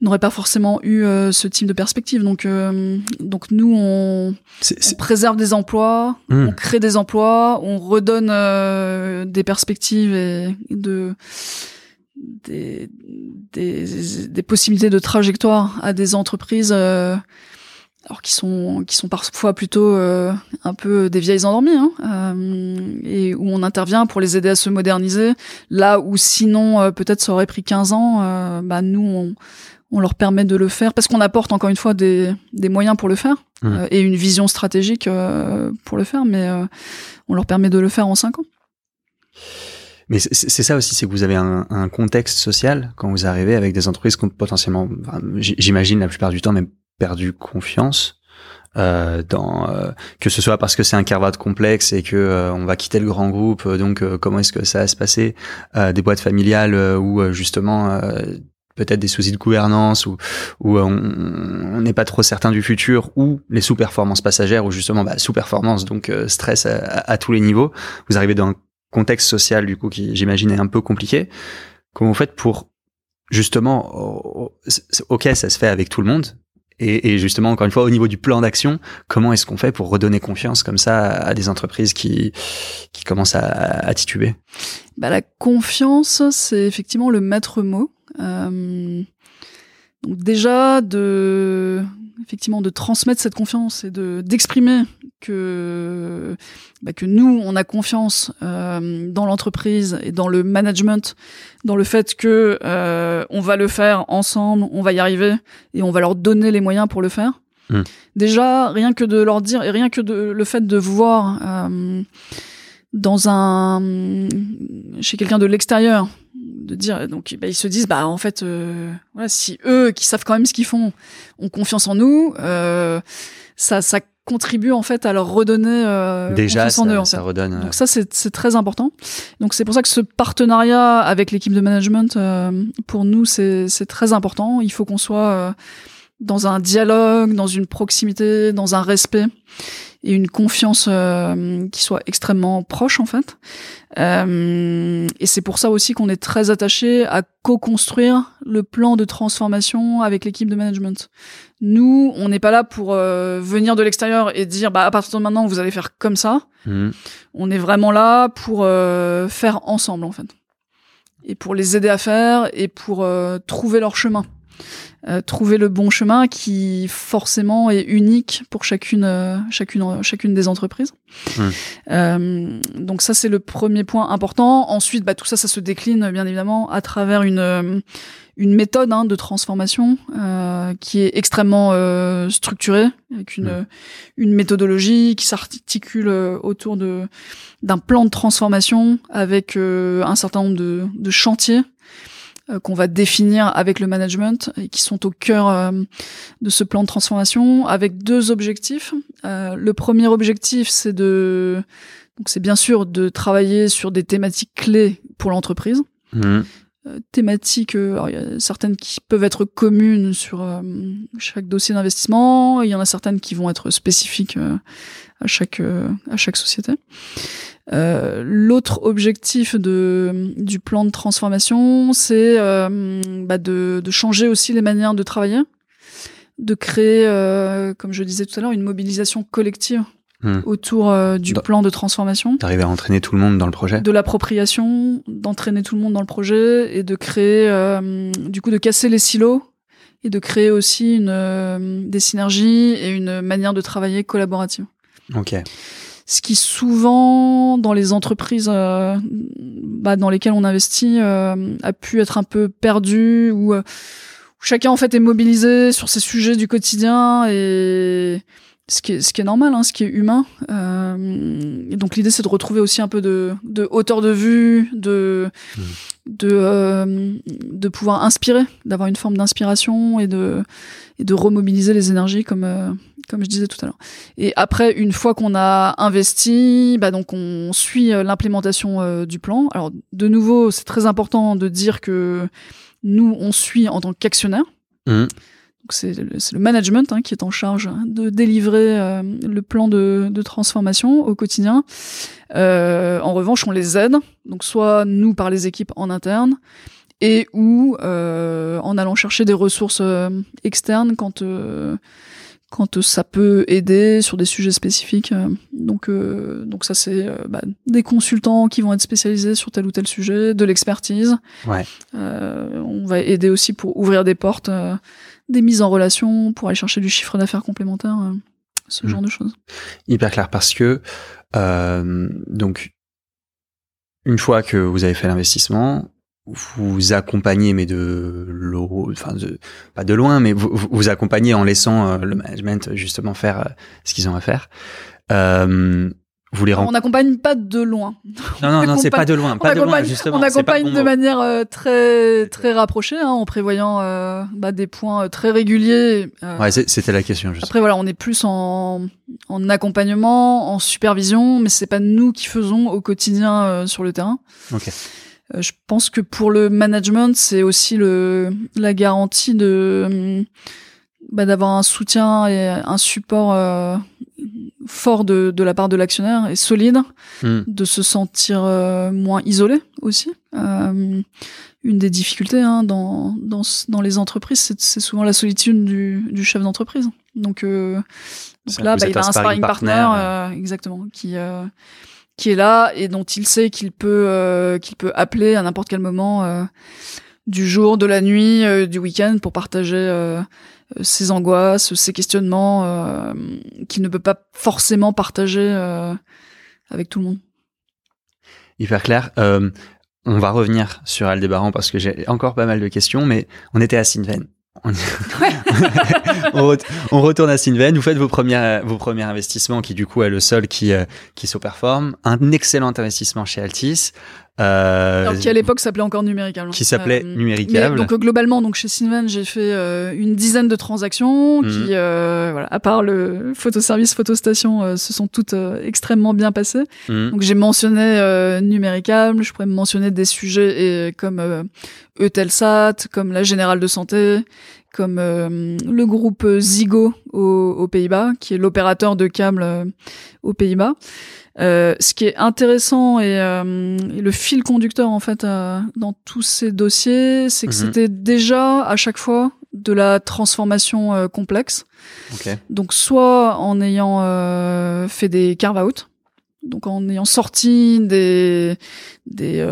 n'auraient pas forcément eu ce type de perspective. Donc donc nous on, préserve des emplois hmm. on crée des emplois on redonne des perspectives et de des, des, des, possibilités de trajectoire à des entreprises euh, alors qui sont qui sont parfois plutôt euh, un peu des vieilles endormies hein, euh, et où on intervient pour les aider à se moderniser là où sinon peut-être ça aurait pris 15 ans bah nous on, on leur permet de le faire parce qu'on apporte encore une fois des, des moyens pour le faire mmh. et une vision stratégique pour le faire mais on leur permet de le faire en 5 ans mais c'est ça aussi, c'est que vous avez un, un, contexte social quand vous arrivez avec des entreprises qui ont potentiellement, j'imagine la plupart du temps, même perdu confiance. Euh, dans euh, que ce soit parce que c'est un carvat complexe et que euh, on va quitter le grand groupe donc comment est-ce que ça va se passer des boîtes familiales où justement peut-être des soucis de gouvernance ou où on n'est pas trop certain du futur ou les sous-performances passagères ou justement bah, sous-performance donc stress à, à, tous les niveaux vous arrivez dans contexte social du coup qui j'imagine est un peu compliqué. Comment vous faites pour justement, ok, ça se fait avec tout le monde, et, et, justement, encore une fois, au niveau du plan d'action, comment est-ce qu'on fait pour redonner confiance comme ça à des entreprises qui, qui commencent à, à tituber bah, La confiance, c'est effectivement le maître mot. Euh, donc déjà, de, effectivement, de transmettre cette confiance et de d'exprimer que bah, que nous on a confiance euh, dans l'entreprise et dans le management, dans le fait que euh, on va le faire ensemble, on va y arriver et on va leur donner les moyens pour le faire. Hmm. Déjà, rien que de leur dire et rien que de le fait de voir euh, dans un chez quelqu'un de l'extérieur de dire donc bah, ils se disent bah en fait euh, voilà si eux qui savent quand même ce qu'ils font ont confiance en nous euh, ça ça contribue en fait à leur redonner euh, déjà ça, en eux, ça redonne donc ça c'est c'est très important. Donc c'est pour ça que ce partenariat avec l'équipe de management euh, pour nous c'est c'est très important. Il faut qu'on soit euh, dans un dialogue dans une proximité dans un respect et une confiance euh, qui soit extrêmement proche en fait. Euh, et c'est pour ça aussi qu'on est très attaché à co-construire le plan de transformation avec l'équipe de management. Nous, on n'est pas là pour euh, venir de l'extérieur et dire bah à partir de maintenant vous allez faire comme ça. Mmh. On est vraiment là pour euh, faire ensemble en fait et pour les aider à faire et pour trouver leur chemin. Euh, trouver le bon chemin qui forcément est unique pour chacune euh, chacune chacune des entreprises. Euh, donc ça c'est le premier point important. Ensuite, bah, tout ça ça se décline bien évidemment à travers une une méthode hein, de transformation qui est extrêmement structurée avec une une méthodologie qui s'articule autour de d'un plan de transformation avec un certain nombre de, de chantiers qu'on va définir avec le management et qui sont au cœur euh, de ce plan de transformation avec deux objectifs. Euh, le premier objectif, c'est de donc c'est bien sûr de travailler sur des thématiques clés pour l'entreprise. Mmh. thématiques, alors il y a certaines qui peuvent être communes sur chaque dossier d'investissement, il y en a certaines qui vont être spécifiques à chaque à chaque société. Euh, l'autre objectif de, du plan de transformation, c'est euh, bah de, de, changer aussi les manières de travailler, de créer, euh, comme je disais tout à l'heure, une mobilisation collective hmm. autour du plan de transformation. D'arriver à entraîner tout le monde dans le projet. De l'appropriation, d'entraîner tout le monde dans le projet et de créer, du coup, de casser les silos et de créer aussi une, des synergies et une manière de travailler collaborative. Ok ce qui souvent dans les entreprises bah, dans lesquelles on investit a pu être un peu perdu ou chacun en fait est mobilisé sur ces sujets du quotidien et ce qui est, ce qui est normal, hein, ce qui est humain. Euh, et donc l'idée c'est de retrouver aussi un peu de, de hauteur de vue, de mmh. de euh, de pouvoir inspirer, d'avoir une forme d'inspiration et de et de remobiliser les énergies comme euh, comme je disais tout à l'heure. Et après, une fois qu'on a investi, bah donc on suit euh, l'implémentation euh, du plan. Alors de nouveau, c'est très important de dire que nous, on suit en tant qu'actionnaire. Mmh. C'est le, management hein, qui est en charge de délivrer euh, le plan de, de, transformation au quotidien. Euh, en revanche, on les aide, donc soit nous par les équipes en interne, et ou euh, en allant chercher des ressources externes quand quand ça peut aider sur des sujets spécifiques. Donc, euh, donc ça c'est bah, des consultants qui vont être spécialisés sur tel ou tel sujet, de l'expertise. Ouais. Euh, on va aider aussi pour ouvrir des portes, euh, des mises en relation, pour aller chercher du chiffre d'affaires complémentaire, ce mmh. genre de choses. Hyper clair parce que donc une fois que vous avez fait l'investissement, vous accompagnez, mais de l'eau, enfin de, pas de loin, mais vous, vous accompagnez en laissant euh, le management justement faire euh, ce qu'ils ont à faire. Euh, vous les On n'accompagne pas de loin. Non, non, non, c'est pas de loin, pas de loin, justement. On accompagne de manière euh, très, très rapprochée, hein, en prévoyant euh, bah, des points très réguliers. ouais, c'était la question. Après, voilà, on est plus en, en accompagnement, en supervision, mais c'est pas nous qui faisons au quotidien sur le terrain. Ok. Euh, je pense que pour le management, c'est aussi le, la garantie de bah, d'avoir un soutien et un support euh, fort de, de la part de l'actionnaire et solide, hmm. de se sentir euh, moins isolé aussi. Euh, une des difficultés hein, dans, dans, dans les entreprises, c'est souvent la solitude du, du chef d'entreprise. Donc, donc là, bah, il a un sparring partner, exactement, qui qui est là et dont il sait qu'il peut euh, qu'il peut appeler à n'importe quel moment euh, du jour, de la nuit, euh, du week-end pour partager ses angoisses, ses questionnements qu'il ne peut pas forcément partager avec tout le monde. Hyper clair. on va revenir sur Aldébaran parce que j'ai encore pas mal de questions, mais on était à Sinven. [LAUGHS] On... retourne à Sinven, vous faites vos premiers, investissements qui du coup est le seul qui, euh, qui performe Un excellent investissement chez Altis. Euh, qui à l'époque s'appelait encore Numéricable. Qui s'appelait euh, Numéricable. donc globalement, donc chez Sinven, j'ai fait euh, une dizaine de transactions qui, mhm. euh, voilà, à part le photoservice, photostation, se sont toutes extrêmement bien passées. Mhm. Donc j'ai mentionné Numéricable, je pourrais mentionner des sujets et, comme Eutelsat, comme la Générale de Santé, comme le groupe Zigo aux, Pays-Bas, qui est l'opérateur de câbles aux Pays-Bas. Euh, ce qui est intéressant et, euh, le fil conducteur en fait euh, dans tous ces dossiers, c'est que mhm. c'était déjà à chaque fois de la transformation complexe. Donc soit en ayant fait des carve-out, donc en ayant sorti des des,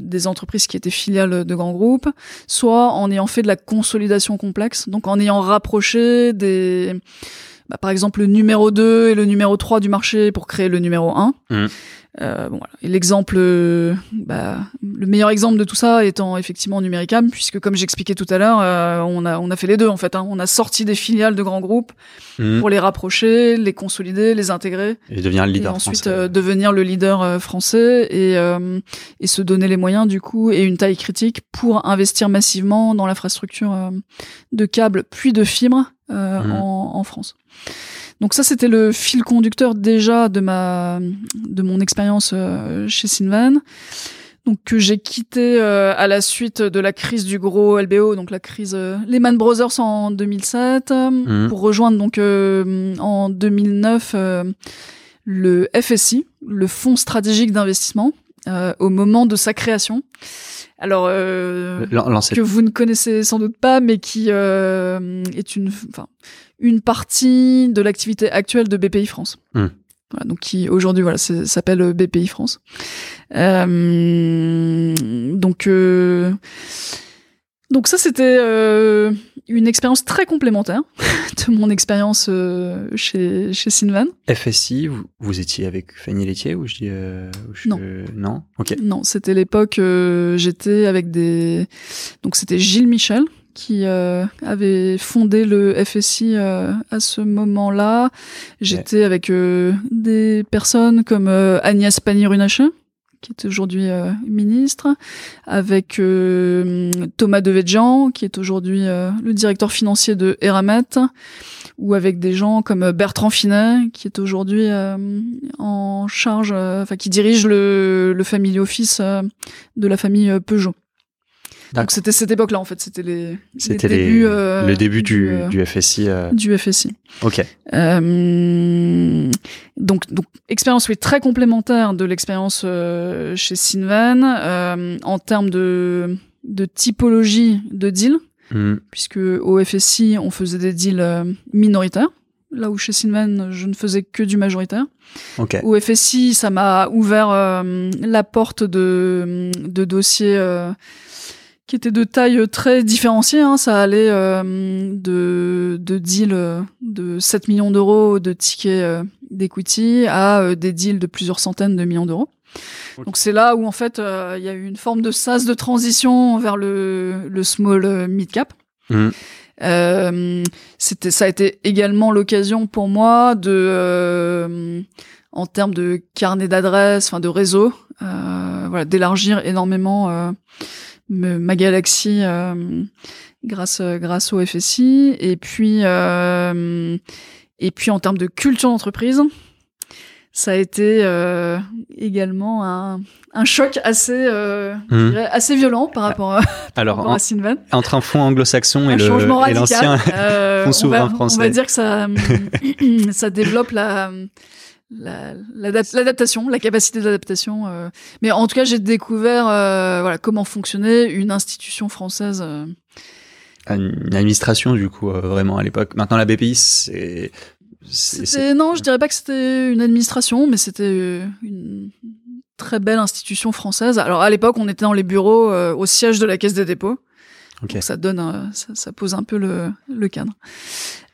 des entreprises qui étaient filiales de grands groupes, soit en ayant fait de la consolidation complexe, donc en ayant rapproché des bah, par exemple le numéro 2 et le numéro 3 du marché pour créer le numéro 1. Mmh. Euh, bon, voilà. L'exemple, euh, bah, le meilleur exemple de tout ça étant effectivement Numéricam, puisque comme j'expliquais tout à l'heure, euh, on a on a fait les deux en fait. Hein. On a sorti des filiales de grands groupes mmh. pour les rapprocher, les consolider, les intégrer et devenir le leader et ensuite français. devenir le leader français et et se donner les moyens du coup et une taille critique pour investir massivement dans l'infrastructure de câbles puis de fibres mmh. en, en France. Donc ça, c'était le fil conducteur déjà de ma de mon expérience euh, chez Sinvan. Donc que j'ai quitté euh, à la suite de la crise du gros LBO, donc la crise euh, Lehman Brothers en 2007, mmh. pour rejoindre donc en 2009 le FSI, le Fonds stratégique d'investissement, au moment de sa création. Alors que vous ne connaissez sans doute pas, mais qui est une, enfin une partie de l'activité actuelle de BPI France. Hmm. Voilà, donc qui aujourd'hui voilà s'appelle BPI France. Euh, donc euh, Donc ça, c'était euh, une expérience très complémentaire [LAUGHS] de mon expérience euh, chez, chez Sinvan. FSI, vous, vous étiez avec Fanny Laitier ou je dis euh, je- Non. non, ok, Non, c'était l'époque, euh, j'étais avec des... Donc c'était Gilles Michel qui euh, avait fondé le FSI euh, à ce moment-là. J'étais avec euh, des personnes comme Agnès Pannier-Runacher, qui est aujourd'hui euh, ministre, avec euh, Thomas Devedjian, qui est aujourd'hui euh, le directeur financier de Eramet, ou avec des gens comme Bertrand Finet, qui est aujourd'hui en charge, enfin qui dirige le, le family office de la famille Peugeot. Donc c'était cette époque-là en fait, c'était les, les c'était les- débuts, euh, le début du, euh, du FSI. euh, du FSI. ok, Euh, donc, donc expérience oui très complémentaire de l'expérience euh, chez Sinvan euh, en termes de de typologie de deal, Hmm, puisque au FSI on faisait des deals euh, minoritaires, là où chez Sinvan je ne faisais que du majoritaire. ok, Au FSI, ça m'a ouvert euh, la porte de, de dossiers euh, qui étaient de taille très différenciée. hein. Ça allait euh, de, de deals euh, de 7 millions d'euros de tickets euh, d'equity à euh, des deals de plusieurs centaines de millions d'euros. Donc c'est là où en fait euh, il y a eu une forme de sas de transition vers le, le small euh, mid cap. Euh, c'était, ça a été également l'occasion pour moi de, euh, en termes de carnet d'adresses, enfin de réseau, euh, voilà, d'élargir énormément euh, me- ma galaxie euh, grâce grâce au FSI. Et puis euh, et puis en termes de culture d'entreprise, ça a été euh, également un, un choc assez, euh, Hmm. dirais assez violent par rapport, à- par Alors, rapport en- à Sinvan entre un fonds anglo-saxon et le- et l'ancien, Euh, [LAUGHS] fonds on, souverain va, français. on va dire que ça, [LAUGHS] ça développe la, l'adaptation, la capacité d'adaptation. euh. Mais en tout cas, j'ai découvert euh, voilà comment fonctionnait une institution française. euh. une administration du coup vraiment à l'époque. Maintenant la BPI c'est non, je dirais pas que c'était une administration, mais c'était une très belle institution française. Alors à l'époque, on était dans les bureaux au siège de la Caisse des dépôts. Ok. Donc ça donne, un- ça, ça pose un peu le, le cadre.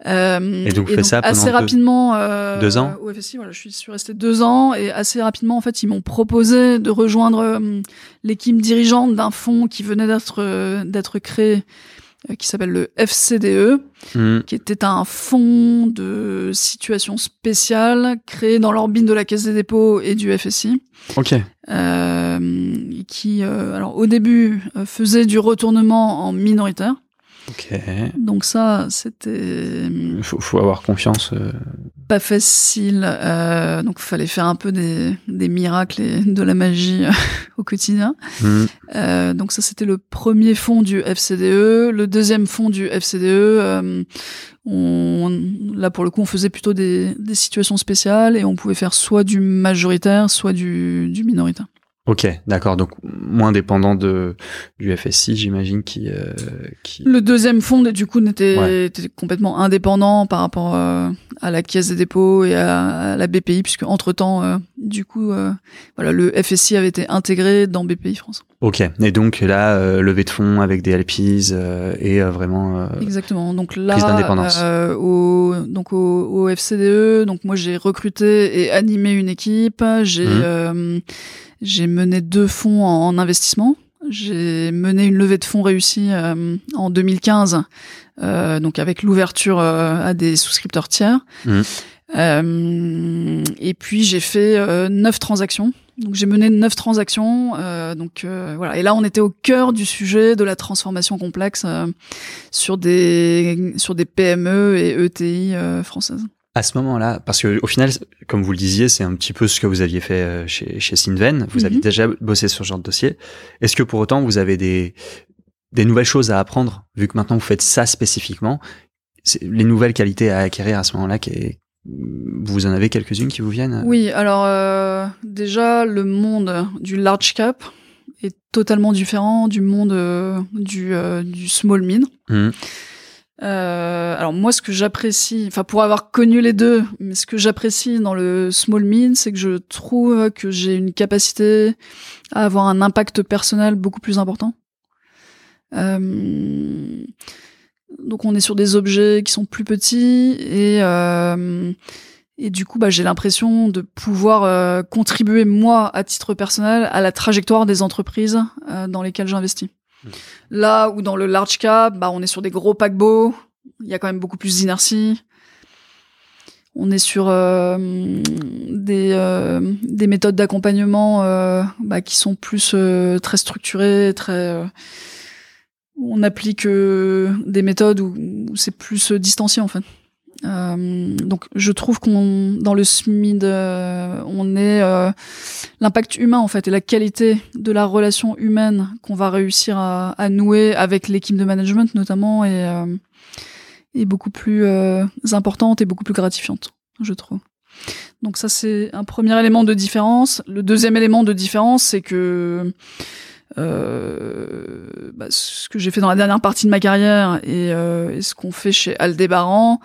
Euh, Et donc, vous faites ça pendant assez deux- rapidement. Euh, deux ans? Au FSI, voilà, je suis, je suis restée deux ans et assez rapidement, en fait, ils m'ont proposé de rejoindre euh, l'équipe dirigeante d'un fonds qui venait d'être euh, d'être créé, qui s'appelle le FCDE Hmm. qui était un fonds de situation spéciale créé dans l'orbite de la Caisse des dépôts et du FSI, Ok. euh, qui, euh, alors au début, euh, faisait du retournement en minoritaire. Ok. Donc ça, c'était Il faut, faut avoir confiance. euh. pas facile. Euh, donc fallait faire un peu des, des miracles et de la magie euh, [LAUGHS] au quotidien. Hmm. Euh, donc ça, c'était le premier fonds du FCDE. Le deuxième fonds du FCDE, euh, on, là pour le coup, on faisait plutôt des, des situations spéciales et on pouvait faire soit du majoritaire, soit du, du minoritaire. Ok, d'accord. Donc moins dépendant de du FSI, j'imagine, qui euh, qui. Le deuxième fonds, du coup, n'était Ouais. était complètement indépendant par rapport euh, à la Caisse des dépôts et à, à la BPI, puisque entre temps, du coup, euh, voilà, le FSI avait été intégré dans BPI France. Ok. Et donc là, euh, levée de fonds avec des LPs euh, et euh, vraiment. euh, Exactement. Donc Prise là, d'indépendance. euh, au donc au, au FCDE, donc moi j'ai recruté et animé une équipe. J'ai Mhm. J'ai mené deux fonds en, en investissement. J'ai mené une levée de fonds réussie euh, en 2015, euh, donc avec l'ouverture euh, à des souscripteurs tiers. Mhm. Euh, et puis j'ai fait euh, neuf transactions. Donc j'ai mené neuf transactions. euh, donc euh, voilà. Et là on était au cœur du sujet de la transformation complexe euh, sur des sur des PME et ETI euh, françaises. À ce moment-là, parce que au final, comme vous le disiez, c'est un petit peu ce que vous aviez fait euh, chez chez Sinven. Vous Mhm. aviez déjà bossé sur ce genre de dossier. Est-ce que pour autant vous avez des des nouvelles choses à apprendre vu que maintenant vous faites ça spécifiquement? Les nouvelles qualités à acquérir à ce moment-là vous en avez quelques-unes qui vous viennent? Oui, alors euh, déjà le monde du large cap est totalement différent du monde euh, du, euh, du small mid. Mhm. Euh, alors moi, ce que j'apprécie, enfin pour avoir connu les deux, mais ce que j'apprécie dans le small mid, c'est que je trouve que j'ai une capacité à avoir un impact personnel beaucoup plus important. donc on est sur des objets qui sont plus petits et et du coup, bah, j'ai l'impression de pouvoir contribuer moi à titre personnel à la trajectoire des entreprises dans lesquelles j'investis. Là où dans le large cap, bah, on est sur des gros paquebots, il y a quand même beaucoup plus d'inertie. On est sur euh, des, euh, des méthodes d'accompagnement euh, bah, qui sont plus très structurées, très on applique des méthodes où, c'est plus distancié en fait. Donc je trouve qu'on dans le SMID on est l'impact humain en fait et la qualité de la relation humaine qu'on va réussir à, à nouer avec l'équipe de management notamment et est beaucoup plus euh, importante et beaucoup plus gratifiante, je trouve. Donc ça c'est un premier élément de différence. Le deuxième élément de différence, c'est que euh, bah, ce que j'ai fait dans la dernière partie de ma carrière et, euh, ce qu'on fait chez Aldébaran,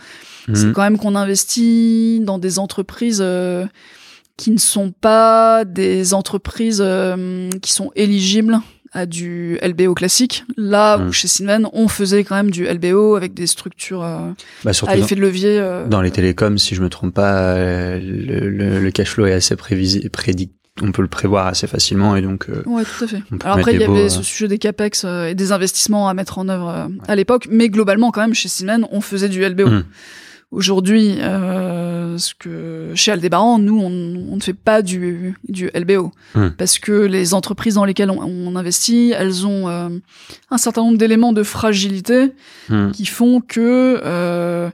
c'est mhm. quand même qu'on investit dans des entreprises euh, qui ne sont pas des entreprises euh, qui sont éligibles à du LBO classique. Là où hmm. chez Sinven, on faisait quand même du LBO avec des structures euh, bah, à effet de levier. Euh. Dans les télécoms, si je me trompe pas, euh, le, le, cash flow est assez prévisible, prédict on peut le prévoir assez facilement et donc euh, ouais tout à fait alors après il y avait ce sujet des capex et des investissements à mettre en œuvre à l'époque mais globalement quand même chez Siemens on faisait du LBO hmm. Aujourd'hui, euh, ce que chez Aldébaran, nous, on, on, ne fait pas du, du LBO hmm. parce que les entreprises dans lesquelles on, on investit, elles ont euh, un certain nombre d'éléments de fragilité hmm. qui font que euh,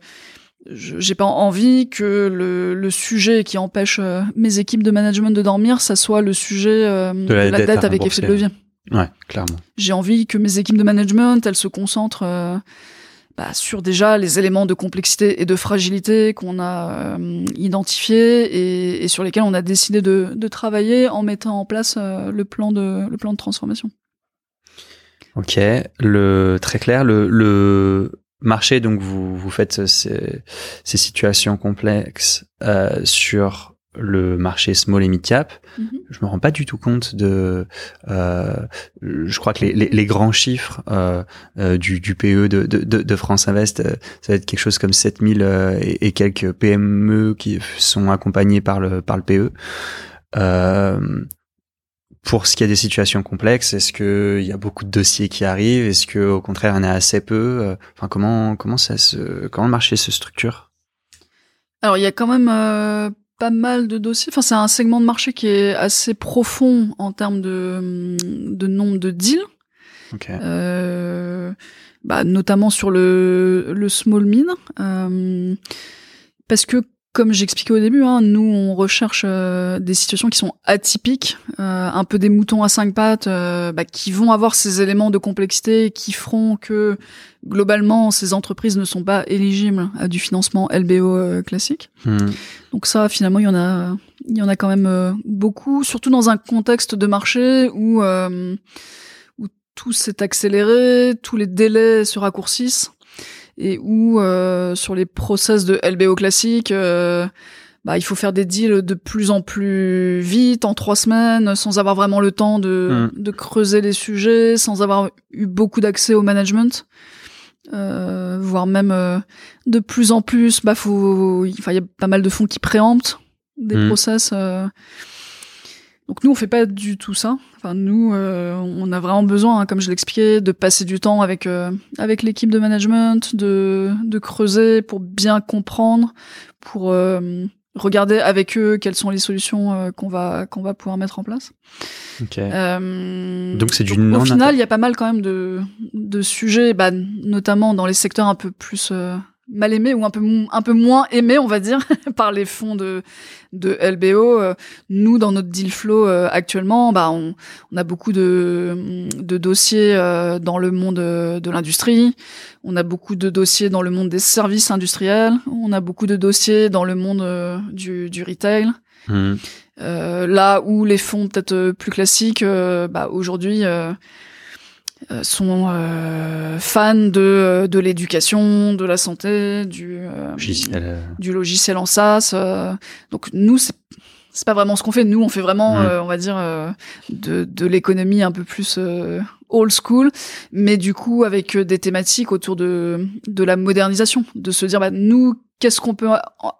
j'ai pas envie que le, le, sujet qui empêche euh, mes équipes de management de dormir, ça soit le sujet euh, de la, dette, avec effet de levier. Ouais, clairement. J'ai envie que mes équipes de management, elles se concentrent euh, bah, sur déjà les éléments de complexité et de fragilité qu'on a euh, identifiés et, sur lesquels on a décidé de, travailler en mettant en place euh, le plan de le plan de transformation. Ok, le très clair. Le, marché, donc vous vous faites ces, situations complexes euh, sur le marché small et mid cap, mhm. je me rends pas du tout compte de. Euh, je crois que les, les, les grands chiffres euh, euh, du, du PE de, de, de, France Invest, euh, ça va être quelque chose comme 7000 euh, et, et, quelques PME qui sont accompagnés par le par le PE. Pour ce qui est des situations complexes, est-ce que il y a beaucoup de dossiers qui arrivent? Est-ce que au contraire, il y en a assez peu? Enfin, comment comment ça se comment le marché se structure? Alors, il y a quand même pas mal de dossiers. Enfin, c'est un segment de marché qui est assez profond en termes de, de nombre de deals. Euh, bah, notamment sur le, le small mine. Euh, parce que comme j'expliquais au début, hein, nous on recherche euh, des situations qui sont atypiques, euh, un peu des moutons à cinq pattes, euh, bah, qui vont avoir ces éléments de complexité qui feront que globalement ces entreprises ne sont pas éligibles à du financement LBO classique. Hmm. Donc ça, finalement, il y en a, il y en a quand même beaucoup, surtout dans un contexte de marché où où tout s'est accéléré, tous les délais se raccourcissent et où euh, sur les process de LBO classique, euh, bah, il faut faire des deals de plus en plus vite, en trois semaines, sans avoir vraiment le temps de, mm. de creuser les sujets, sans avoir eu beaucoup d'accès au management. Euh, voire même euh, de plus en plus, bah faut, il y a pas mal de fonds qui préemptent des mm. process. Euh, donc nous, on fait pas du tout ça. Enfin, nous, euh, on a vraiment besoin, hein, comme je l'expliquais, de passer du temps avec euh, avec l'équipe de management, de de creuser pour bien comprendre, pour euh, regarder avec eux quelles sont les solutions qu'on va qu'on va pouvoir mettre en place. donc c'est du non Au final, il y a pas mal quand même de de sujets, bah, notamment dans les secteurs un peu plus mal aimé ou un peu un peu moins aimé on va dire [LAUGHS] par les fonds de de LBO euh, nous dans notre deal flow euh, actuellement bah on, on, a beaucoup de de dossiers euh, dans le monde de l'industrie. On a beaucoup de dossiers dans le monde des services industriels. On a beaucoup de dossiers dans le monde du du retail. Mmh. là où les fonds peut-être plus classiques bah aujourd'hui sont euh, fans de, euh, de l'éducation, de la santé, du, logiciel. du logiciel en SaaS. donc nous, c'est c'est pas vraiment ce qu'on fait. Nous, on fait vraiment, mmh. on va dire, de, de l'économie un peu plus old school, mais du coup avec des thématiques autour de de la modernisation, de se dire bah nous qu'est-ce qu'on peut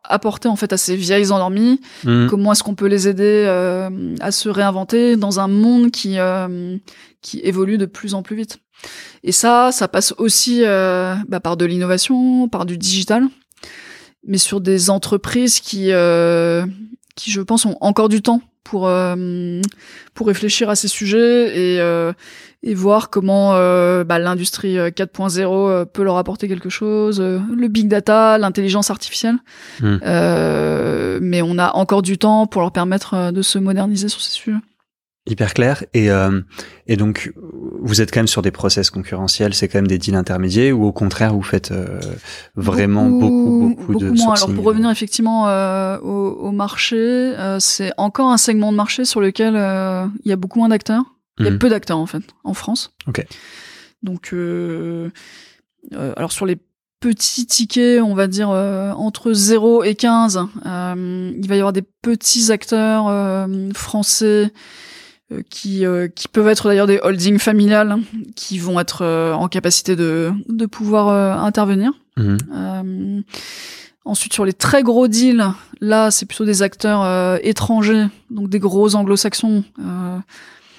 apporter en fait à ces vieilles endormies? Mmh. Comment est-ce qu'on peut les aider euh, à se réinventer dans un monde qui euh, qui évolue de plus en plus vite? Et ça, ça passe aussi euh, bah, par de l'innovation, par du digital, mais sur des entreprises qui qui je pense ont encore du temps pour euh, pour réfléchir à ces sujets et euh, et voir comment euh, bah, l'industrie 4.0 peut leur apporter quelque chose, le big data, l'intelligence artificielle. Hmm. mais on a encore du temps pour leur permettre de se moderniser sur ces sujets hyper clair. Et, euh, et donc, vous êtes quand même sur des process concurrentiels, c'est quand même des deals intermédiaires, ou au contraire, vous faites euh, vraiment beaucoup, beaucoup, de moins. Alors, pour revenir effectivement euh, au, au, marché, euh, c'est encore un segment de marché sur lequel euh, il y a beaucoup moins d'acteurs. Il y a mhm. peu d'acteurs, en fait, en France. Ok. Donc, alors sur les petits tickets, on va dire entre 0 et 15, il va y avoir des petits acteurs français euh, qui, euh, qui peuvent être d'ailleurs des holdings familiales qui vont être euh, en capacité de, de pouvoir intervenir. Mhm. ensuite, sur les très gros deals, là, c'est plutôt des acteurs étrangers, donc des gros anglo-saxons.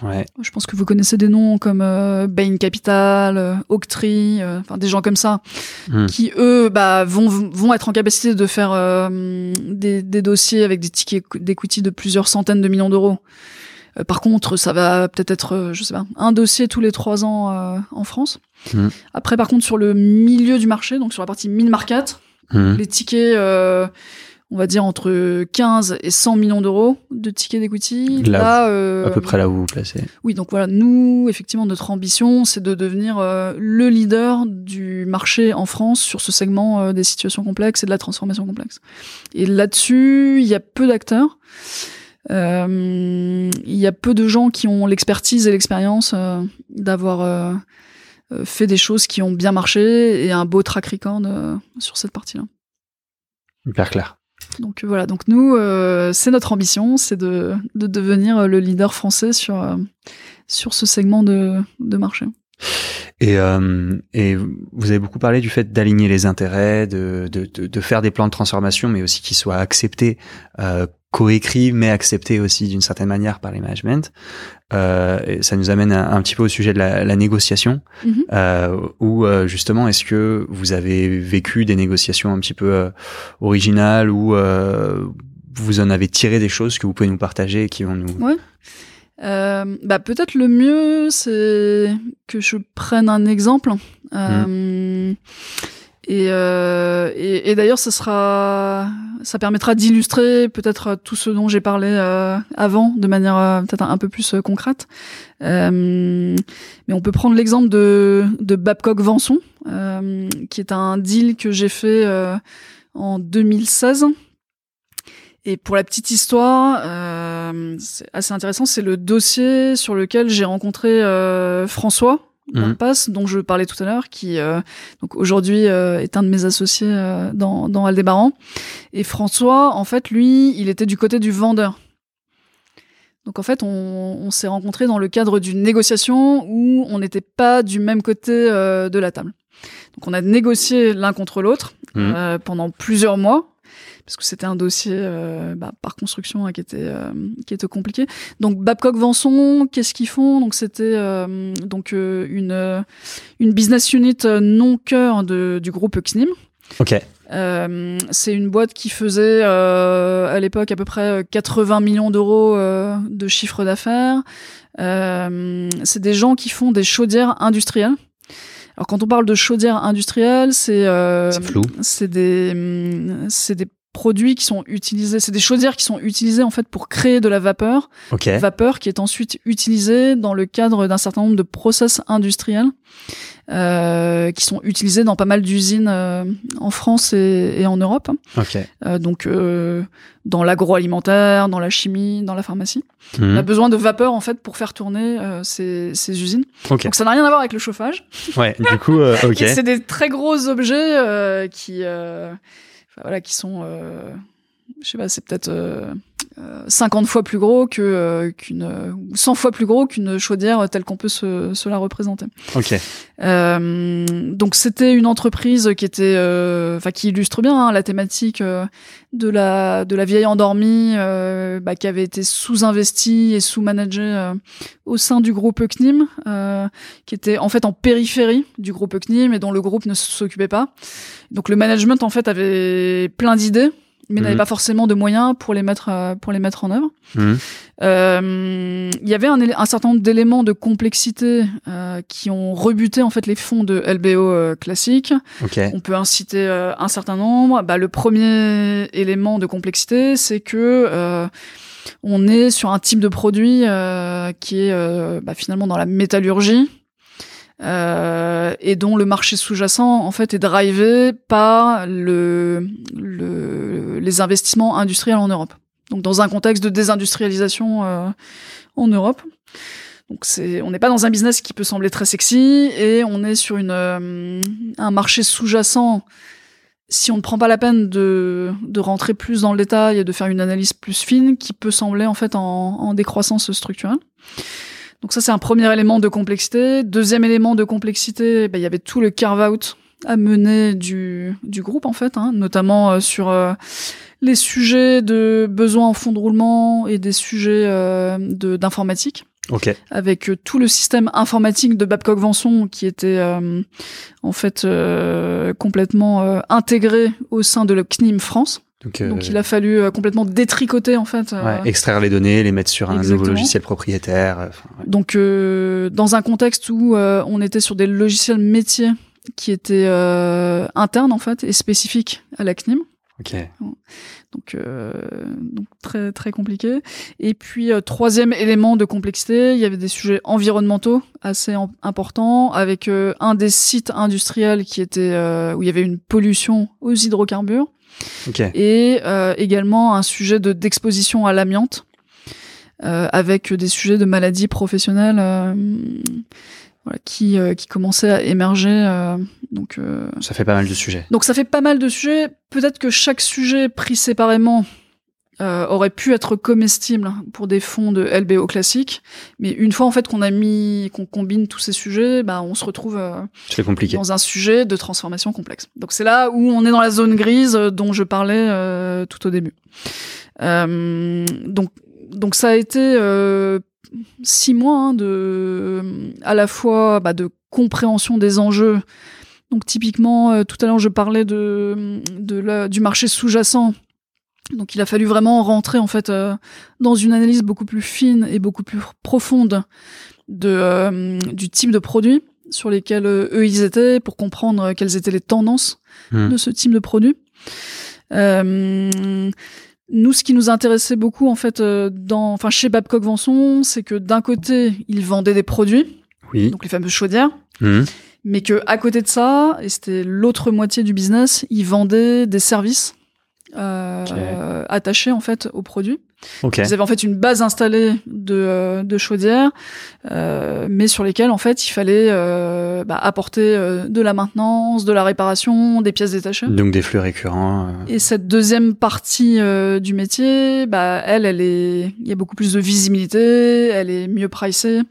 Ouais. Je pense que vous connaissez des noms comme Bain Capital, Octree, enfin des gens comme ça, mhm. qui eux bah, vont, vont être en capacité de faire des, des dossiers avec des tickets d'equity de plusieurs centaines de millions d'euros. Euh, par contre, ça va peut-être être, euh, je sais pas, un dossier tous les trois ans euh, en France. Mmh. Après, par contre, sur le milieu du marché, donc sur la partie mid-market, mmh. les tickets, on va dire entre 15 et 100 millions d'euros de tickets d'equity. Là, à peu près là où vous vous placez. Oui, donc voilà, nous, effectivement, notre ambition, c'est de devenir le leader du marché en France sur ce segment des situations complexes et de la transformation complexe. Et là-dessus, il y a peu d'acteurs. Euh, il y a peu de gens qui ont l'expertise et l'expérience euh, d'avoir euh, fait des choses qui ont bien marché et un beau track record sur cette partie-là. Hyper clair. Donc voilà, donc nous, c'est notre ambition, c'est de, de, devenir le leader français sur, sur ce segment de, de marché. Et, euh, et vous avez beaucoup parlé du fait d'aligner les intérêts, de, de, de, faire des plans de transformation, mais aussi qu'ils soient acceptés, coécrits, mais acceptés aussi d'une certaine manière par les managements. Euh, et ça nous amène un, petit peu au sujet de la, la négociation, euh, où euh, justement, est-ce que vous avez vécu des négociations un petit peu euh, originales, ou vous en avez tiré des choses que vous pouvez nous partager et qui vont nous... Ouais. Bah peut-être le mieux c'est que je prenne un exemple. Euh, et, euh, et, d'ailleurs, ça sera, ça permettra d'illustrer peut-être tout ce dont j'ai parlé euh, avant de manière euh, peut-être un, peu plus concrète. mais on peut prendre l'exemple de, de Babcock Vanson, qui est un deal que j'ai fait en 2016 et pour la petite histoire, euh, c'est assez intéressant, c'est le dossier sur lequel j'ai rencontré euh, Mmh. Passe, dont je parlais tout à l'heure, qui euh, donc aujourd'hui euh, est un de mes associés euh, dans, dans Aldébaran. Et François, en fait, lui, il était du côté du vendeur. Donc en fait, on, on s'est rencontrés dans le cadre d'une négociation où on n'était pas du même côté de la table. Donc on a négocié l'un contre l'autre mmh. pendant plusieurs mois parce que c'était un dossier euh, bah, par construction hein, qui était euh, qui était compliqué. Donc Babcock Vanson, qu'est-ce qu'ils font? Donc c'était euh, donc une une business unit non cœur de, du groupe XNIM. Ok. c'est une boîte qui faisait à l'époque à peu près 80 millions d'euros de chiffre d'affaires. c'est des gens qui font des chaudières industrielles. Alors quand on parle de chaudières industrielles, c'est c'est des c'est des produits qui sont utilisés, c'est des chaudières qui sont utilisées en fait pour créer de la vapeur, vapeur qui est ensuite utilisée dans le cadre d'un certain nombre de process industriels euh, qui sont utilisés dans pas mal d'usines euh, en France et, et en Europe. Euh, donc euh, dans l'agroalimentaire, dans la chimie, dans la pharmacie. Mhm. On a besoin de vapeur en fait pour faire tourner euh, ces, ces, usines. Donc ça n'a rien à voir avec le chauffage. Ouais, du coup, ok. [LAUGHS] c'est des très gros objets qui voilà, qui sont, euh, je sais pas, c'est peut-être 50 fois plus gros que qu'une 100 fois plus gros qu'une chaudière telle qu'on peut se, se, la représenter. Ok. donc c'était une entreprise qui était, enfin qui illustre bien hein, la thématique de la de la vieille endormie, bah, qui avait été sous-investie et sous-managée au sein du groupe CNIM, qui était en fait en périphérie du groupe CNIM et dont le groupe ne s'occupait pas. Donc le management en fait avait plein d'idées, mais n'avait mhm. pas forcément de moyens pour les mettre euh, pour les mettre en œuvre. Mhm. Euh, il y avait un, un certain nombre d'éléments de complexité euh, qui ont rebuté en fait les fonds de LBO classiques. Okay. On peut inciter un certain nombre. Bah, le premier élément de complexité, c'est que on est sur un type de produit qui est bah, finalement dans la métallurgie euh, et dont le marché sous-jacent en fait est drivé par le, le, les investissements industriels en Europe. Donc dans un contexte de désindustrialisation euh, en Europe. Donc c'est, on n'est pas dans un business qui peut sembler très sexy et on est sur une, euh, un marché sous-jacent. Si on ne prend pas la peine de, de rentrer plus dans le détail et de faire une analyse plus fine, qui peut sembler en fait en, en décroissance structurelle. Donc ça, c'est un premier élément de complexité. Deuxième élément de complexité, ben, il y avait tout le carve-out à mener du, du groupe, en fait, hein, notamment euh, sur euh, les sujets de besoins en fonds de roulement et des sujets euh, d'informatique. Okay. Avec tout le système informatique de Babcock Venson qui était en fait complètement intégré au sein de la CNIM France. Donc, Donc, il a fallu complètement détricoter en fait. Ouais, extraire les données, les mettre sur un nouveau logiciel propriétaire. Donc dans un contexte où on était sur des logiciels métiers qui étaient internes en fait et spécifiques à la CNIM. Ok. Donc, euh, donc très très compliqué. Et puis euh, troisième élément de complexité, il y avait des sujets environnementaux assez importants, avec euh, un des sites industriels qui était où il y avait une pollution aux hydrocarbures, okay. et également un sujet de d'exposition à l'amiante, avec des sujets de maladies professionnelles voilà, qui, euh, qui commençait à émerger. Euh, donc, euh, ça fait pas mal de sujets. Donc ça fait pas mal de sujets. Peut-être que chaque sujet pris séparément aurait pu être comestible pour des fonds de LBO classiques, mais une fois en fait qu'on a mis, qu'on combine tous ces sujets, bah on se retrouve compliqué. dans un sujet de transformation complexe. Donc c'est là où on est dans la zone grise dont je parlais tout au début. donc donc ça a été six mois hein, de à la fois bah, de compréhension des enjeux. Donc typiquement, euh, tout à l'heure je parlais de, de la, du marché sous-jacent. Donc il a fallu vraiment rentrer en fait euh, dans une analyse beaucoup plus fine et beaucoup plus profonde de euh, du type de produit sur lesquels eux ils étaient pour comprendre quelles étaient les tendances mmh. de ce type de produit. Nous, ce qui nous intéressait beaucoup, en fait, euh, dans, enfin, chez Babcock Venson, c'est que d'un côté, ils vendaient des produits, oui. donc les fameuses chaudières, mmh. mais que à côté de ça, et c'était l'autre moitié du business, ils vendaient des services euh, attachés en fait aux produits. Okay. Ils avaient en fait une base installée de, euh, de chaudières, euh, mais sur lesquelles en fait il fallait euh, bah, apporter euh, de la maintenance, de la réparation, des pièces détachées. Donc des flux récurrents. Euh. Et cette deuxième partie du métier, bah elle, elle est, il y a beaucoup plus de visibilité, elle est mieux pricée.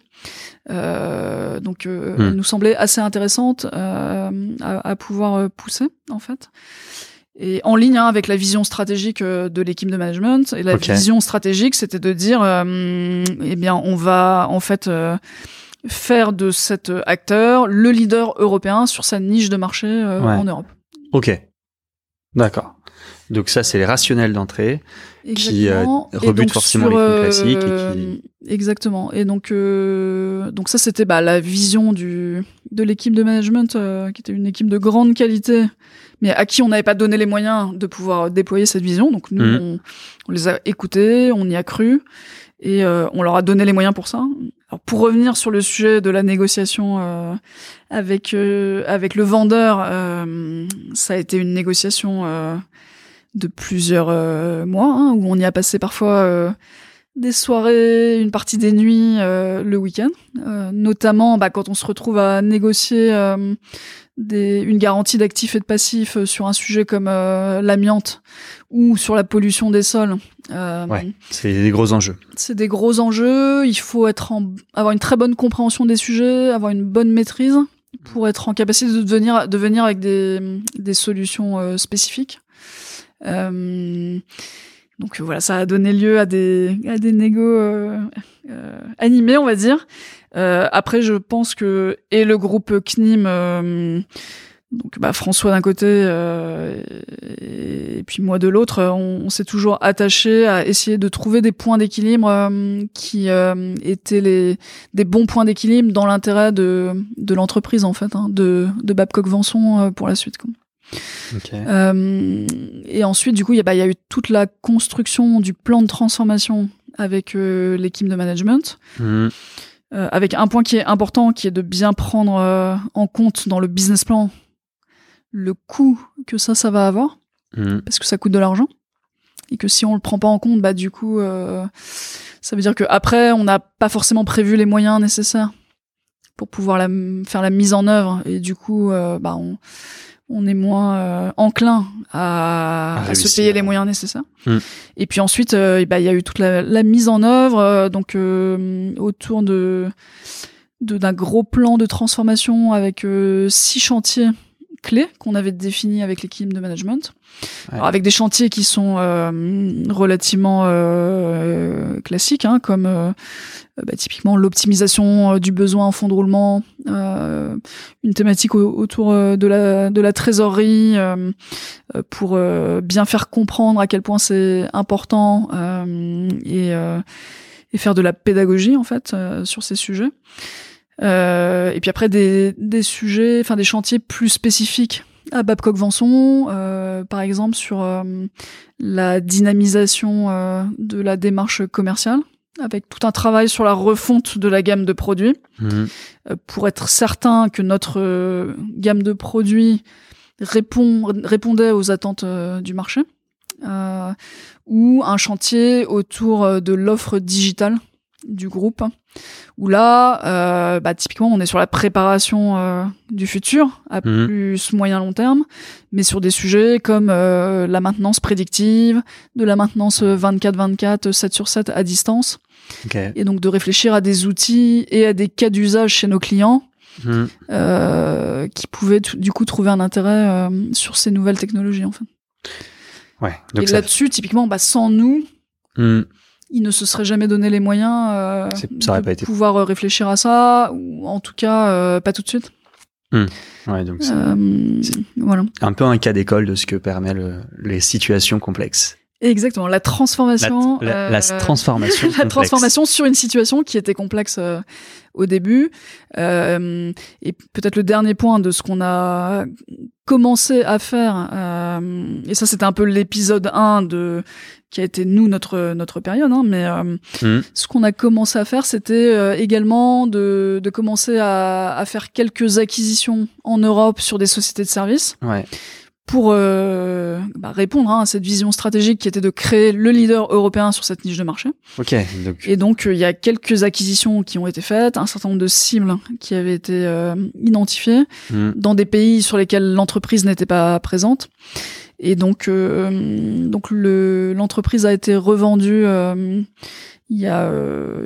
donc hmm. elle nous semblait assez intéressante à, à, pouvoir pousser en fait et en ligne hein, avec la vision stratégique euh, de l'équipe de management. Et la vision stratégique, c'était de dire, euh, eh bien, on va en fait euh, faire de cet acteur le leader européen sur sa niche de marché en Europe. Ok, d'accord. Donc ça, c'est les rationnels d'entrée qui rebutent forcément les fonds classiques. Et qui... Exactement. Et donc, donc ça, c'était bah, la vision du de l'équipe de management, qui était une équipe de grande qualité mais à qui on n'avait pas donné les moyens de pouvoir déployer cette vision. Donc nous, mhm. on, les a écoutés, on y a cru, et euh, on leur a donné les moyens pour ça. Alors pour revenir sur le sujet de la négociation euh, avec euh, avec le vendeur, ça a été une négociation de plusieurs mois hein, où on y a passé parfois des soirées, une partie des nuits, le week-end, notamment bah, quand on se retrouve à négocier des, une garantie d'actifs et de passifs euh, sur un sujet comme euh, l'amiante ou sur la pollution des sols. Euh, ouais, c'est des gros enjeux. C'est des gros enjeux. Il faut être en, avoir une très bonne compréhension des sujets, avoir une bonne maîtrise pour être en capacité de venir, de venir avec des, des solutions euh, spécifiques. Donc voilà, ça a donné lieu à des, à des négos animés, on va dire. Euh, après, je pense que et le groupe CNIM, euh, donc bah, François d'un côté euh, et, puis moi de l'autre, on, s'est toujours attaché à essayer de trouver des points d'équilibre qui étaient les des bons points d'équilibre dans l'intérêt de de l'entreprise en fait, hein, de de Babcock Venson pour la suite. Quoi. Euh, et ensuite, du coup, il y, a, bah, y a eu toute la construction du plan de transformation avec l'équipe de management. Mmh. Euh, avec un point qui est important, qui est de bien prendre euh, en compte dans le business plan le coût que ça, ça va avoir, mhm. parce que ça coûte de l'argent, et que si on le prend pas en compte, bah du coup, euh, ça veut dire que après, on n'a pas forcément prévu les moyens nécessaires pour pouvoir la, faire la mise en œuvre, et du coup, bah on on est moins euh, enclin à, se payer les moyens nécessaires. Hmm. Et puis ensuite, euh, bah, il y a eu toute la, mise en œuvre, euh, donc autour de d'un gros plan de transformation avec six chantiers clés qu'on avait définis avec l'équipe de management. avec des chantiers qui sont relativement classiques, hein, comme euh, bah, typiquement l'optimisation euh, du besoin en fonds de roulement, euh, une thématique autour de la, de la trésorerie pour bien faire comprendre à quel point c'est important et, et faire de la pédagogie en fait sur ces sujets. Euh, et puis après des, des sujets, enfin des chantiers plus spécifiques à Babcock Venson, euh, par exemple sur la dynamisation de la démarche commerciale avec tout un travail sur la refonte de la gamme de produits, mhm. euh, pour être certain que notre euh, gamme de produits répond, répondait aux attentes euh, du marché, ou un chantier autour de l'offre digitale du groupe, où là, euh, bah, typiquement, on est sur la préparation euh, du futur à mhm. plus moyen long terme, mais sur des sujets comme euh, la maintenance prédictive, de la maintenance 24-24, 7 sur 7 à distance, et donc de réfléchir à des outils et à des cas d'usage chez nos clients mhm. qui pouvaient du coup trouver un intérêt sur ces nouvelles technologies en fait. Ouais, et là-dessus, typiquement, bah, sans nous, mhm il ne se serait jamais donné les moyens euh, de pas été... pouvoir euh, réfléchir à ça, ou en tout cas euh, pas tout de suite. Hmm. Ouais, donc voilà. Un peu un cas d'école de ce que permet le, les situations complexes. Exactement, la transformation. La, transformation. [LAUGHS] la transformation sur une situation qui était complexe au début. Euh, et peut-être le dernier point de ce qu'on a commencé à faire, euh, et ça c'était un peu l'épisode 1 de qui a été nous notre notre période, hein, mais euh, mmh. ce qu'on a commencé à faire, c'était euh, également de, de commencer à, à, faire quelques acquisitions en Europe sur des sociétés de services. Ouais pour euh, bah, répondre hein, à cette vision stratégique qui était de créer le leader européen sur cette niche de marché. Ok. Donc... Et donc euh, il y a quelques acquisitions qui ont été faites, un certain nombre de cibles qui avaient été euh, identifiées hmm. dans des pays sur lesquels l'entreprise n'était pas présente. Et donc donc le l'entreprise a été revendue il y a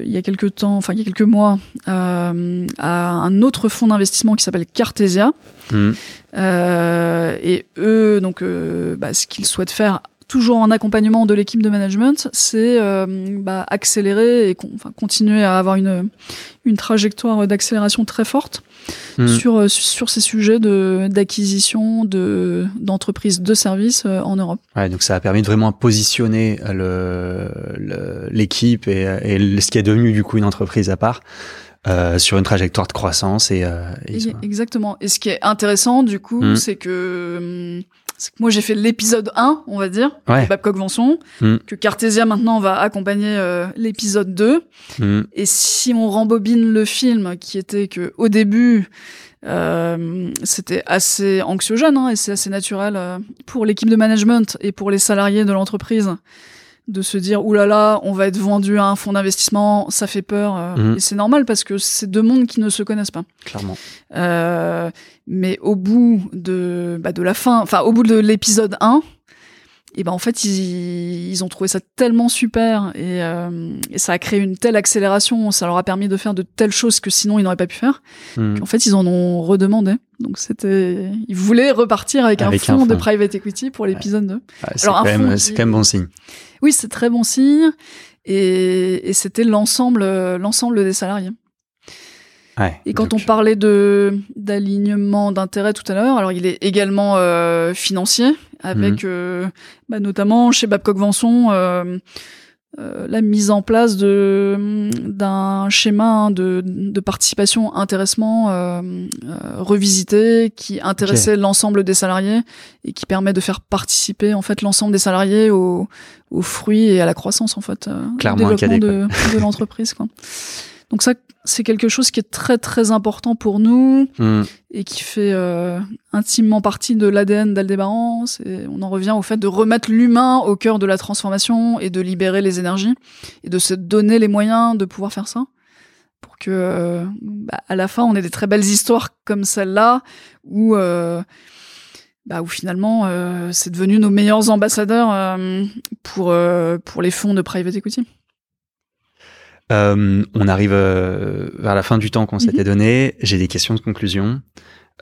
il y a quelques temps, enfin il y a quelques mois, euh, à un autre fonds d'investissement qui s'appelle Cartesia. Euh, et eux, donc, euh, bah, ce qu'ils souhaitent faire toujours en accompagnement de l'équipe de management, c'est euh, bah, accélérer et enfin, continuer à avoir une, une trajectoire d'accélération très forte hmm. sur, sur ces sujets d'acquisition de, d'entreprises de services en Europe. Ouais, donc ça a permis de vraiment positionner le, l'équipe et, et ce qui est devenu du coup une entreprise à part euh, sur une trajectoire de croissance et, euh, exactement. Et ce qui est intéressant du coup, hmm. c'est que, hum, que moi j'ai fait l'épisode 1, on va dire, de Babcock Venson, hmm. que Cartesia maintenant va accompagner euh, l'épisode 2. Hmm. Et si on rembobine le film, qui était que au début euh, c'était assez anxiogène hein, et c'est assez naturel pour l'équipe de management et pour les salariés de l'entreprise de se dire oulala, là là, on va être vendu à un fonds d'investissement, ça fait peur. Euh, mhm. Et c'est normal parce que c'est deux mondes qui ne se connaissent pas. Clairement. Euh, mais au bout de, bah, de la fin, enfin au bout de l'épisode 1, et ben en fait ils, ils ont trouvé ça tellement super et, euh, et, ça a créé une telle accélération, ça leur a permis de faire de telles choses que sinon ils n'auraient pas pu faire. Hmm. En fait ils en ont redemandé. Donc c'était, ils voulaient repartir avec, un, fonds de private equity pour l'épisode 2. c'est quand, même, c'est quand même bon signe. Oui, c'est très bon signe et, et c'était l'ensemble, l'ensemble des salariés. Ouais, et quand on parlait de d'alignement d'intérêt tout à l'heure, alors il est également euh, financier avec euh, bah, notamment chez Babcock Venson euh, euh, la mise en place de d'un schéma hein, de, de participation intéressement euh, revisité qui intéressait l'ensemble des salariés et qui permet de faire participer en fait l'ensemble des salariés aux, aux fruits et à la croissance en fait Clairement au développement de, de l'entreprise quoi. [LAUGHS] Donc ça, c'est quelque chose qui est très très important pour nous hmm. et qui fait euh, intimement partie de l'ADN d'Aldébaran. On en revient au fait de remettre l'humain au cœur de la transformation et de libérer les énergies et de se donner les moyens de pouvoir faire ça pour que euh, bah, à la fin on ait des très belles histoires comme celle-là où euh, bah, où finalement c'est devenu nos meilleurs ambassadeurs pour pour les fonds de private equity. Euh, on arrive euh, vers la fin du temps qu'on s'était mhm. donné. J'ai des questions de conclusion.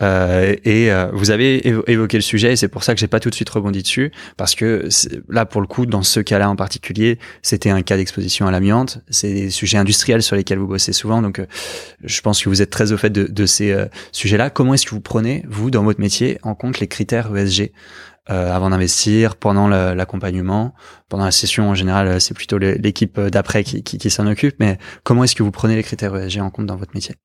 Euh, et vous avez évoqué le sujet et c'est pour ça que j'ai pas tout de suite rebondi dessus parce que là pour le coup dans ce cas-là en particulier c'était un cas d'exposition à l'amiante c'est des sujets industriels sur lesquels vous bossez souvent donc je pense que vous êtes très au fait de, de ces sujets-là comment est-ce que vous prenez vous dans votre métier en compte les critères ESG euh, avant d'investir, pendant l'accompagnement, pendant la session en général, c'est plutôt l'équipe d'après qui, qui, qui s'en occupe. Mais comment est-ce que vous prenez les critères ESG en compte dans votre métier?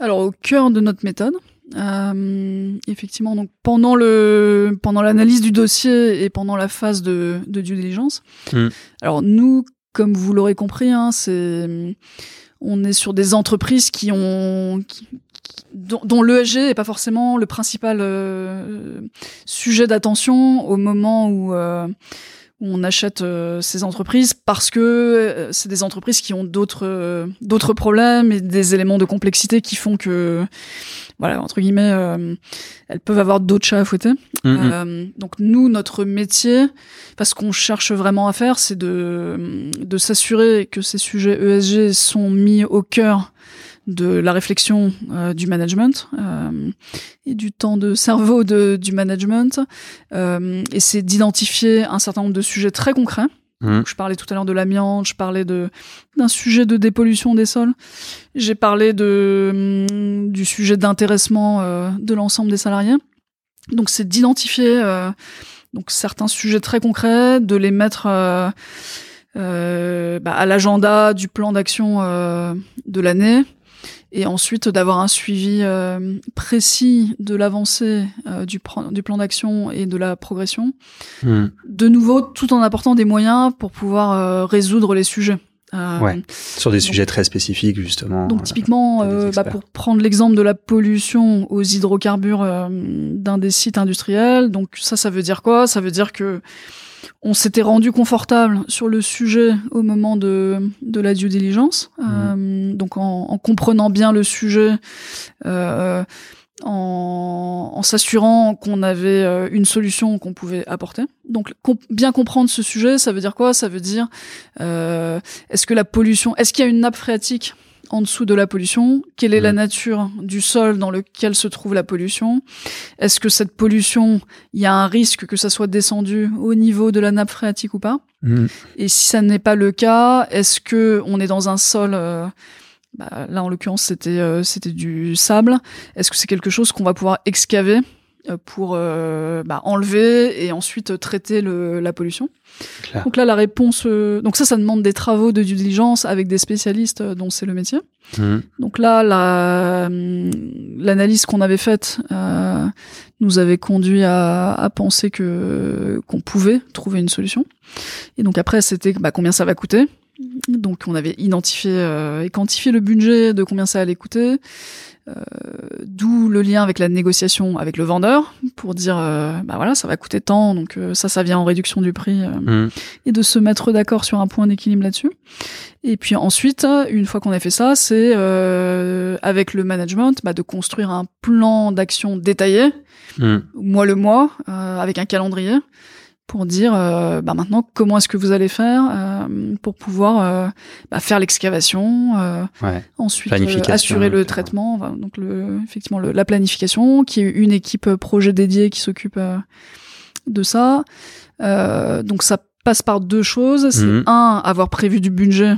Alors au cœur de notre méthode, euh, effectivement, donc pendant le pendant l'analyse du dossier et pendant la phase de, de due diligence. Hmm. Alors nous, comme vous l'aurez compris, hein, c'est on est sur des entreprises qui ont dont, dont l'ESG est pas forcément le principal euh, sujet d'attention au moment où, euh, on achète euh, ces entreprises parce que c'est des entreprises qui ont d'autres d'autres problèmes et des éléments de complexité qui font que voilà entre guillemets elles peuvent avoir d'autres chats à fouetter. Mm-hmm. donc nous notre métier parce qu'on cherche vraiment à faire c'est de de s'assurer que ces sujets ESG sont mis au cœur de la réflexion euh, du management euh, et du temps de cerveau de, du management. Euh, et c'est d'identifier un certain nombre de sujets très concrets. Mmh. Je parlais tout à l'heure de l'amiante, je parlais de d'un sujet de dépollution des sols. J'ai parlé de mm, du sujet d'intéressement euh, de l'ensemble des salariés. Donc c'est d'identifier donc certains sujets très concrets, de les mettre euh, bah, à l'agenda du plan d'action euh, de l'année et ensuite d'avoir un suivi euh, précis de l'avancée euh, du, du, plan d'action et de la progression. Hmm. De nouveau, tout en apportant des moyens pour pouvoir euh, résoudre les sujets. ouais, sur des sujets très spécifiques justement. Donc typiquement, bah, pour prendre l'exemple de la pollution aux hydrocarbures d'un des sites industriels, donc ça, ça veut dire quoi? Ça veut dire que on s'était rendu confortable sur le sujet au moment de, de la due diligence, mmh. euh, donc en, en, comprenant bien le sujet, euh, en, en s'assurant qu'on avait euh, une solution qu'on pouvait apporter. Donc bien comprendre ce sujet, ça veut dire quoi? Ça veut dire euh, est-ce que la pollution, est-ce qu'il y a une nappe phréatique? En dessous de la pollution Quelle est la nature du sol dans lequel se trouve la pollution? Est-ce que cette pollution, il y a un risque que ça soit descendu au niveau de la nappe phréatique ou pas? Mm. Et si ça n'est pas le cas, est-ce que on est dans un sol euh, bah, Là, en l'occurrence, c'était euh, c'était du sable? Est-ce que c'est quelque chose qu'on va pouvoir excaver? Pour euh, bah, enlever et ensuite traiter le, la pollution. Donc là, la réponse, euh, donc ça, ça demande des travaux de due diligence avec des spécialistes dont c'est le métier. Mmh. Donc là, la, l'analyse qu'on avait faite nous avait conduit à, à penser que qu'on pouvait trouver une solution. Et donc après, c'était bah, combien ça va coûter. Donc on avait identifié et quantifié le budget de combien ça allait coûter. Euh, d'où le lien avec la négociation avec le vendeur pour dire euh, bah voilà ça va coûter tant donc euh, ça ça vient en réduction du prix mmh. et de se mettre d'accord sur un point d'équilibre là-dessus. Et puis ensuite une fois qu'on a fait ça c'est avec le management bah, de construire un plan d'action détaillé mmh. mois le mois avec un calendrier pour dire euh, bah maintenant comment est-ce que vous allez faire euh, pour pouvoir euh, bah, faire l'excavation, ensuite assurer le traitement, donc le, effectivement le, la planification, qui est une équipe projet dédiée qui s'occupe de ça. donc ça passe par deux choses. C'est mhm. un avoir prévu du budget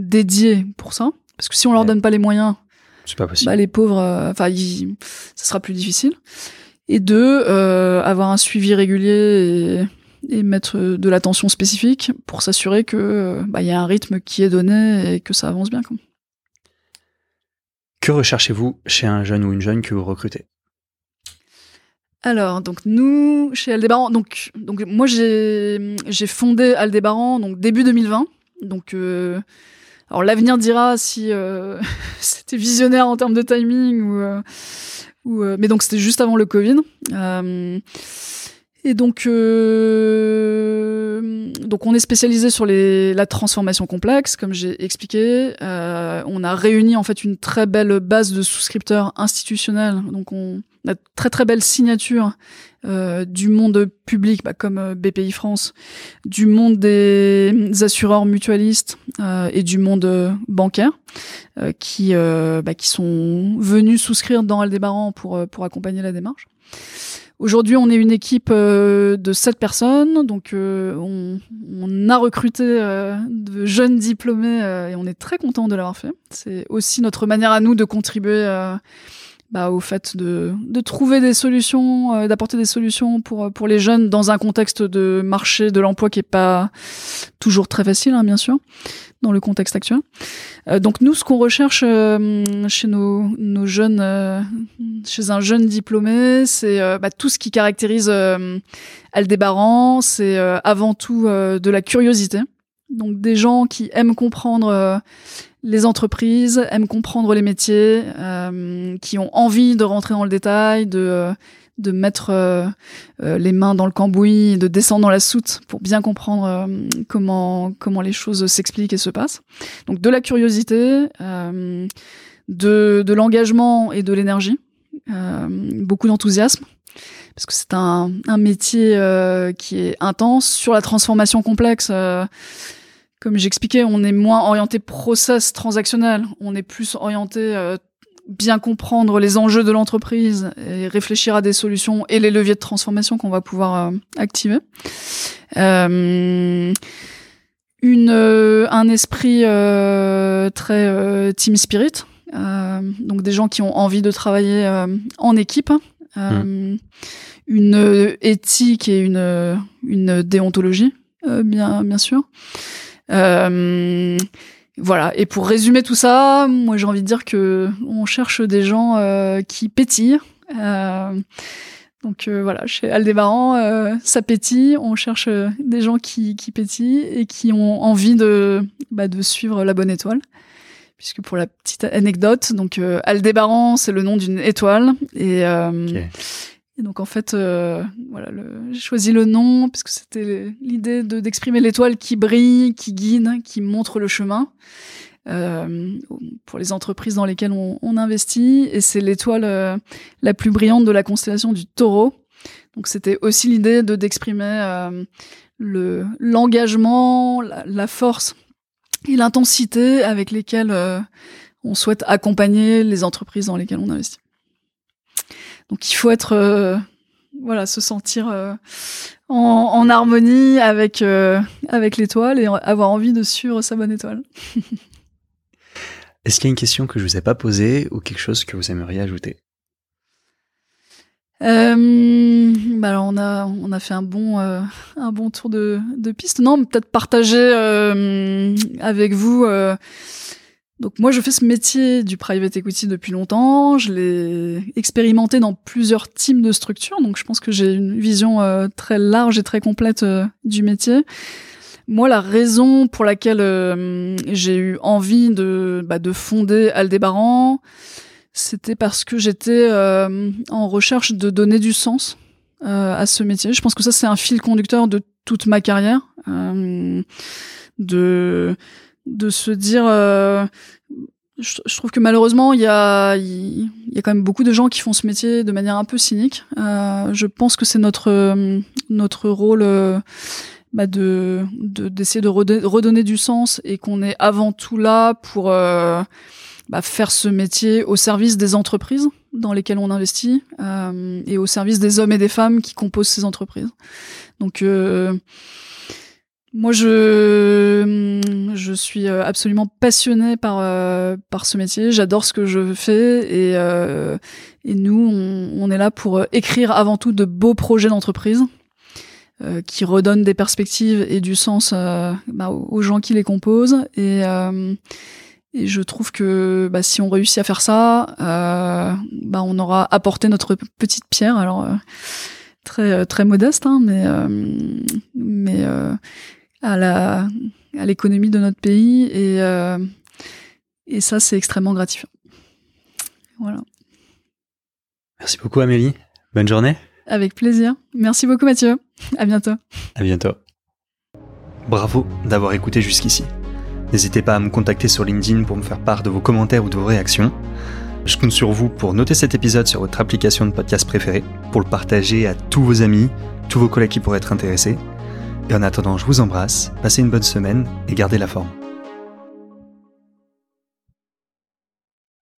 dédié pour ça, parce que si on leur donne pas les moyens, c'est pas possible. Bah, les pauvres, enfin, ça sera plus difficile et deux, euh, avoir un suivi régulier et, mettre de l'attention spécifique pour s'assurer que bah, y a un rythme qui est donné et que ça avance bien. Que recherchez-vous chez un jeune ou une jeune que vous recrutez? Alors, donc nous, chez Aldébaran, donc, donc moi j'ai, j'ai fondé Aldébaran donc début 2020. Donc, euh, alors l'avenir dira si euh, [LAUGHS] c'était visionnaire en termes de timing ou, euh, mais donc c'était juste avant le Covid. Euh, et donc, euh, donc on est spécialisé sur les, la transformation complexe, comme j'ai expliqué. Euh, on a réuni en fait une très belle base de souscripteurs institutionnels. Donc on a très très belle signature euh, du monde public, bah, comme euh, BPI France, du monde des assureurs mutualistes euh, et du monde bancaire, qui bah, qui sont venus souscrire dans Aldébaran pour pour accompagner la démarche. Aujourd'hui, on est une équipe de sept personnes, donc on, on, a recruté de jeunes diplômés et on est très content de l'avoir fait. C'est aussi notre manière à nous de contribuer bah, au fait de, de trouver des solutions, euh, d'apporter des solutions pour, pour les jeunes dans un contexte de marché de l'emploi qui est pas toujours très facile, hein, bien sûr, dans le contexte actuel. Euh, donc nous, ce qu'on recherche euh, chez nos, nos jeunes, chez un jeune diplômé, c'est bah, tout ce qui caractérise Aldébaran, c'est avant tout de la curiosité. Donc des gens qui aiment comprendre les entreprises aiment comprendre les métiers, euh, qui ont envie de rentrer dans le détail, de euh, de mettre euh, les mains dans le cambouis, de descendre dans la soute pour bien comprendre comment comment les choses s'expliquent et se passent. Donc de la curiosité, de de l'engagement et de l'énergie, beaucoup d'enthousiasme parce que c'est un, un métier qui est intense sur la transformation complexe comme j'expliquais, on est moins orienté process transactionnel, on est plus orienté euh, bien comprendre les enjeux de l'entreprise et réfléchir à des solutions et les leviers de transformation qu'on va pouvoir euh, activer. Euh, une, un esprit très team spirit, donc des gens qui ont envie de travailler en équipe. Mmh. Une éthique et une, une déontologie, bien, bien sûr. Euh, voilà. Et pour résumer tout ça, moi j'ai envie de dire que on cherche des gens euh, qui pétillent. Euh, donc voilà, chez Aldébaran, ça pétille. On cherche des gens qui, qui pétillent et qui ont envie de, bah, de suivre la bonne étoile. Puisque pour la petite anecdote, donc Aldébaran, c'est le nom d'une étoile donc en fait, euh, voilà, j'ai choisi le nom parce que c'était l'idée de d'exprimer l'étoile qui brille, qui guide, qui montre le chemin euh, pour les entreprises dans lesquelles on, investit. Et c'est l'étoile euh, la plus brillante de la constellation du Taureau. Donc c'était aussi l'idée de d'exprimer euh, le l'engagement, la, la, force et l'intensité avec lesquelles euh, on souhaite accompagner les entreprises dans lesquelles on investit. Donc il faut être, euh, voilà, se sentir euh, en, en, harmonie avec euh, avec l'étoile et avoir envie de suivre sa bonne étoile. [LAUGHS] Est-ce qu'il y a une question que je vous ai pas posée ou quelque chose que vous aimeriez ajouter? Bah alors on a on a fait un bon un bon tour de de piste. Non, peut-être partager avec vous donc moi, je fais ce métier du private equity depuis longtemps. Je l'ai expérimenté dans plusieurs types de structures. Donc je pense que j'ai une vision euh, très large et très complète euh, du métier. Moi, la raison pour laquelle euh, j'ai eu envie de, bah, de fonder Aldébaran, c'était parce que j'étais en recherche de donner du sens à ce métier. Je pense que ça, c'est un fil conducteur de toute ma carrière, de de se dire. Je, trouve que malheureusement, il y a, il y a quand même beaucoup de gens qui font ce métier de manière un peu cynique. je pense que c'est notre notre rôle bah de d'essayer de, redonner du sens et qu'on est avant tout là pour euh, bah, faire ce métier au service des entreprises dans lesquelles on investit euh, et au service des hommes et des femmes qui composent ces entreprises. Donc euh, moi je je suis absolument passionnée par par ce métier, j'adore ce que je fais et et nous on, on est là pour écrire avant tout de beaux projets d'entreprise euh, qui redonnent des perspectives et du sens euh, bah, aux gens qui les composent. Et, euh, et je trouve que bah, si on réussit à faire ça, bah, on aura apporté notre petite pierre. Alors très très modeste, hein, mais mais à la à l'économie de notre pays et et ça c'est extrêmement gratifiant. Voilà. Merci beaucoup Amélie. Bonne journée. Avec plaisir. Merci beaucoup Mathieu. À bientôt. À bientôt. Bravo d'avoir écouté jusqu'ici. N'hésitez pas à me contacter sur LinkedIn pour me faire part de vos commentaires ou de vos réactions. Je compte sur vous pour noter cet épisode sur votre application de podcast préférée, pour le partager à tous vos amis, tous vos collègues qui pourraient être intéressés. Et en attendant, je vous embrasse, passez une bonne semaine et gardez la forme.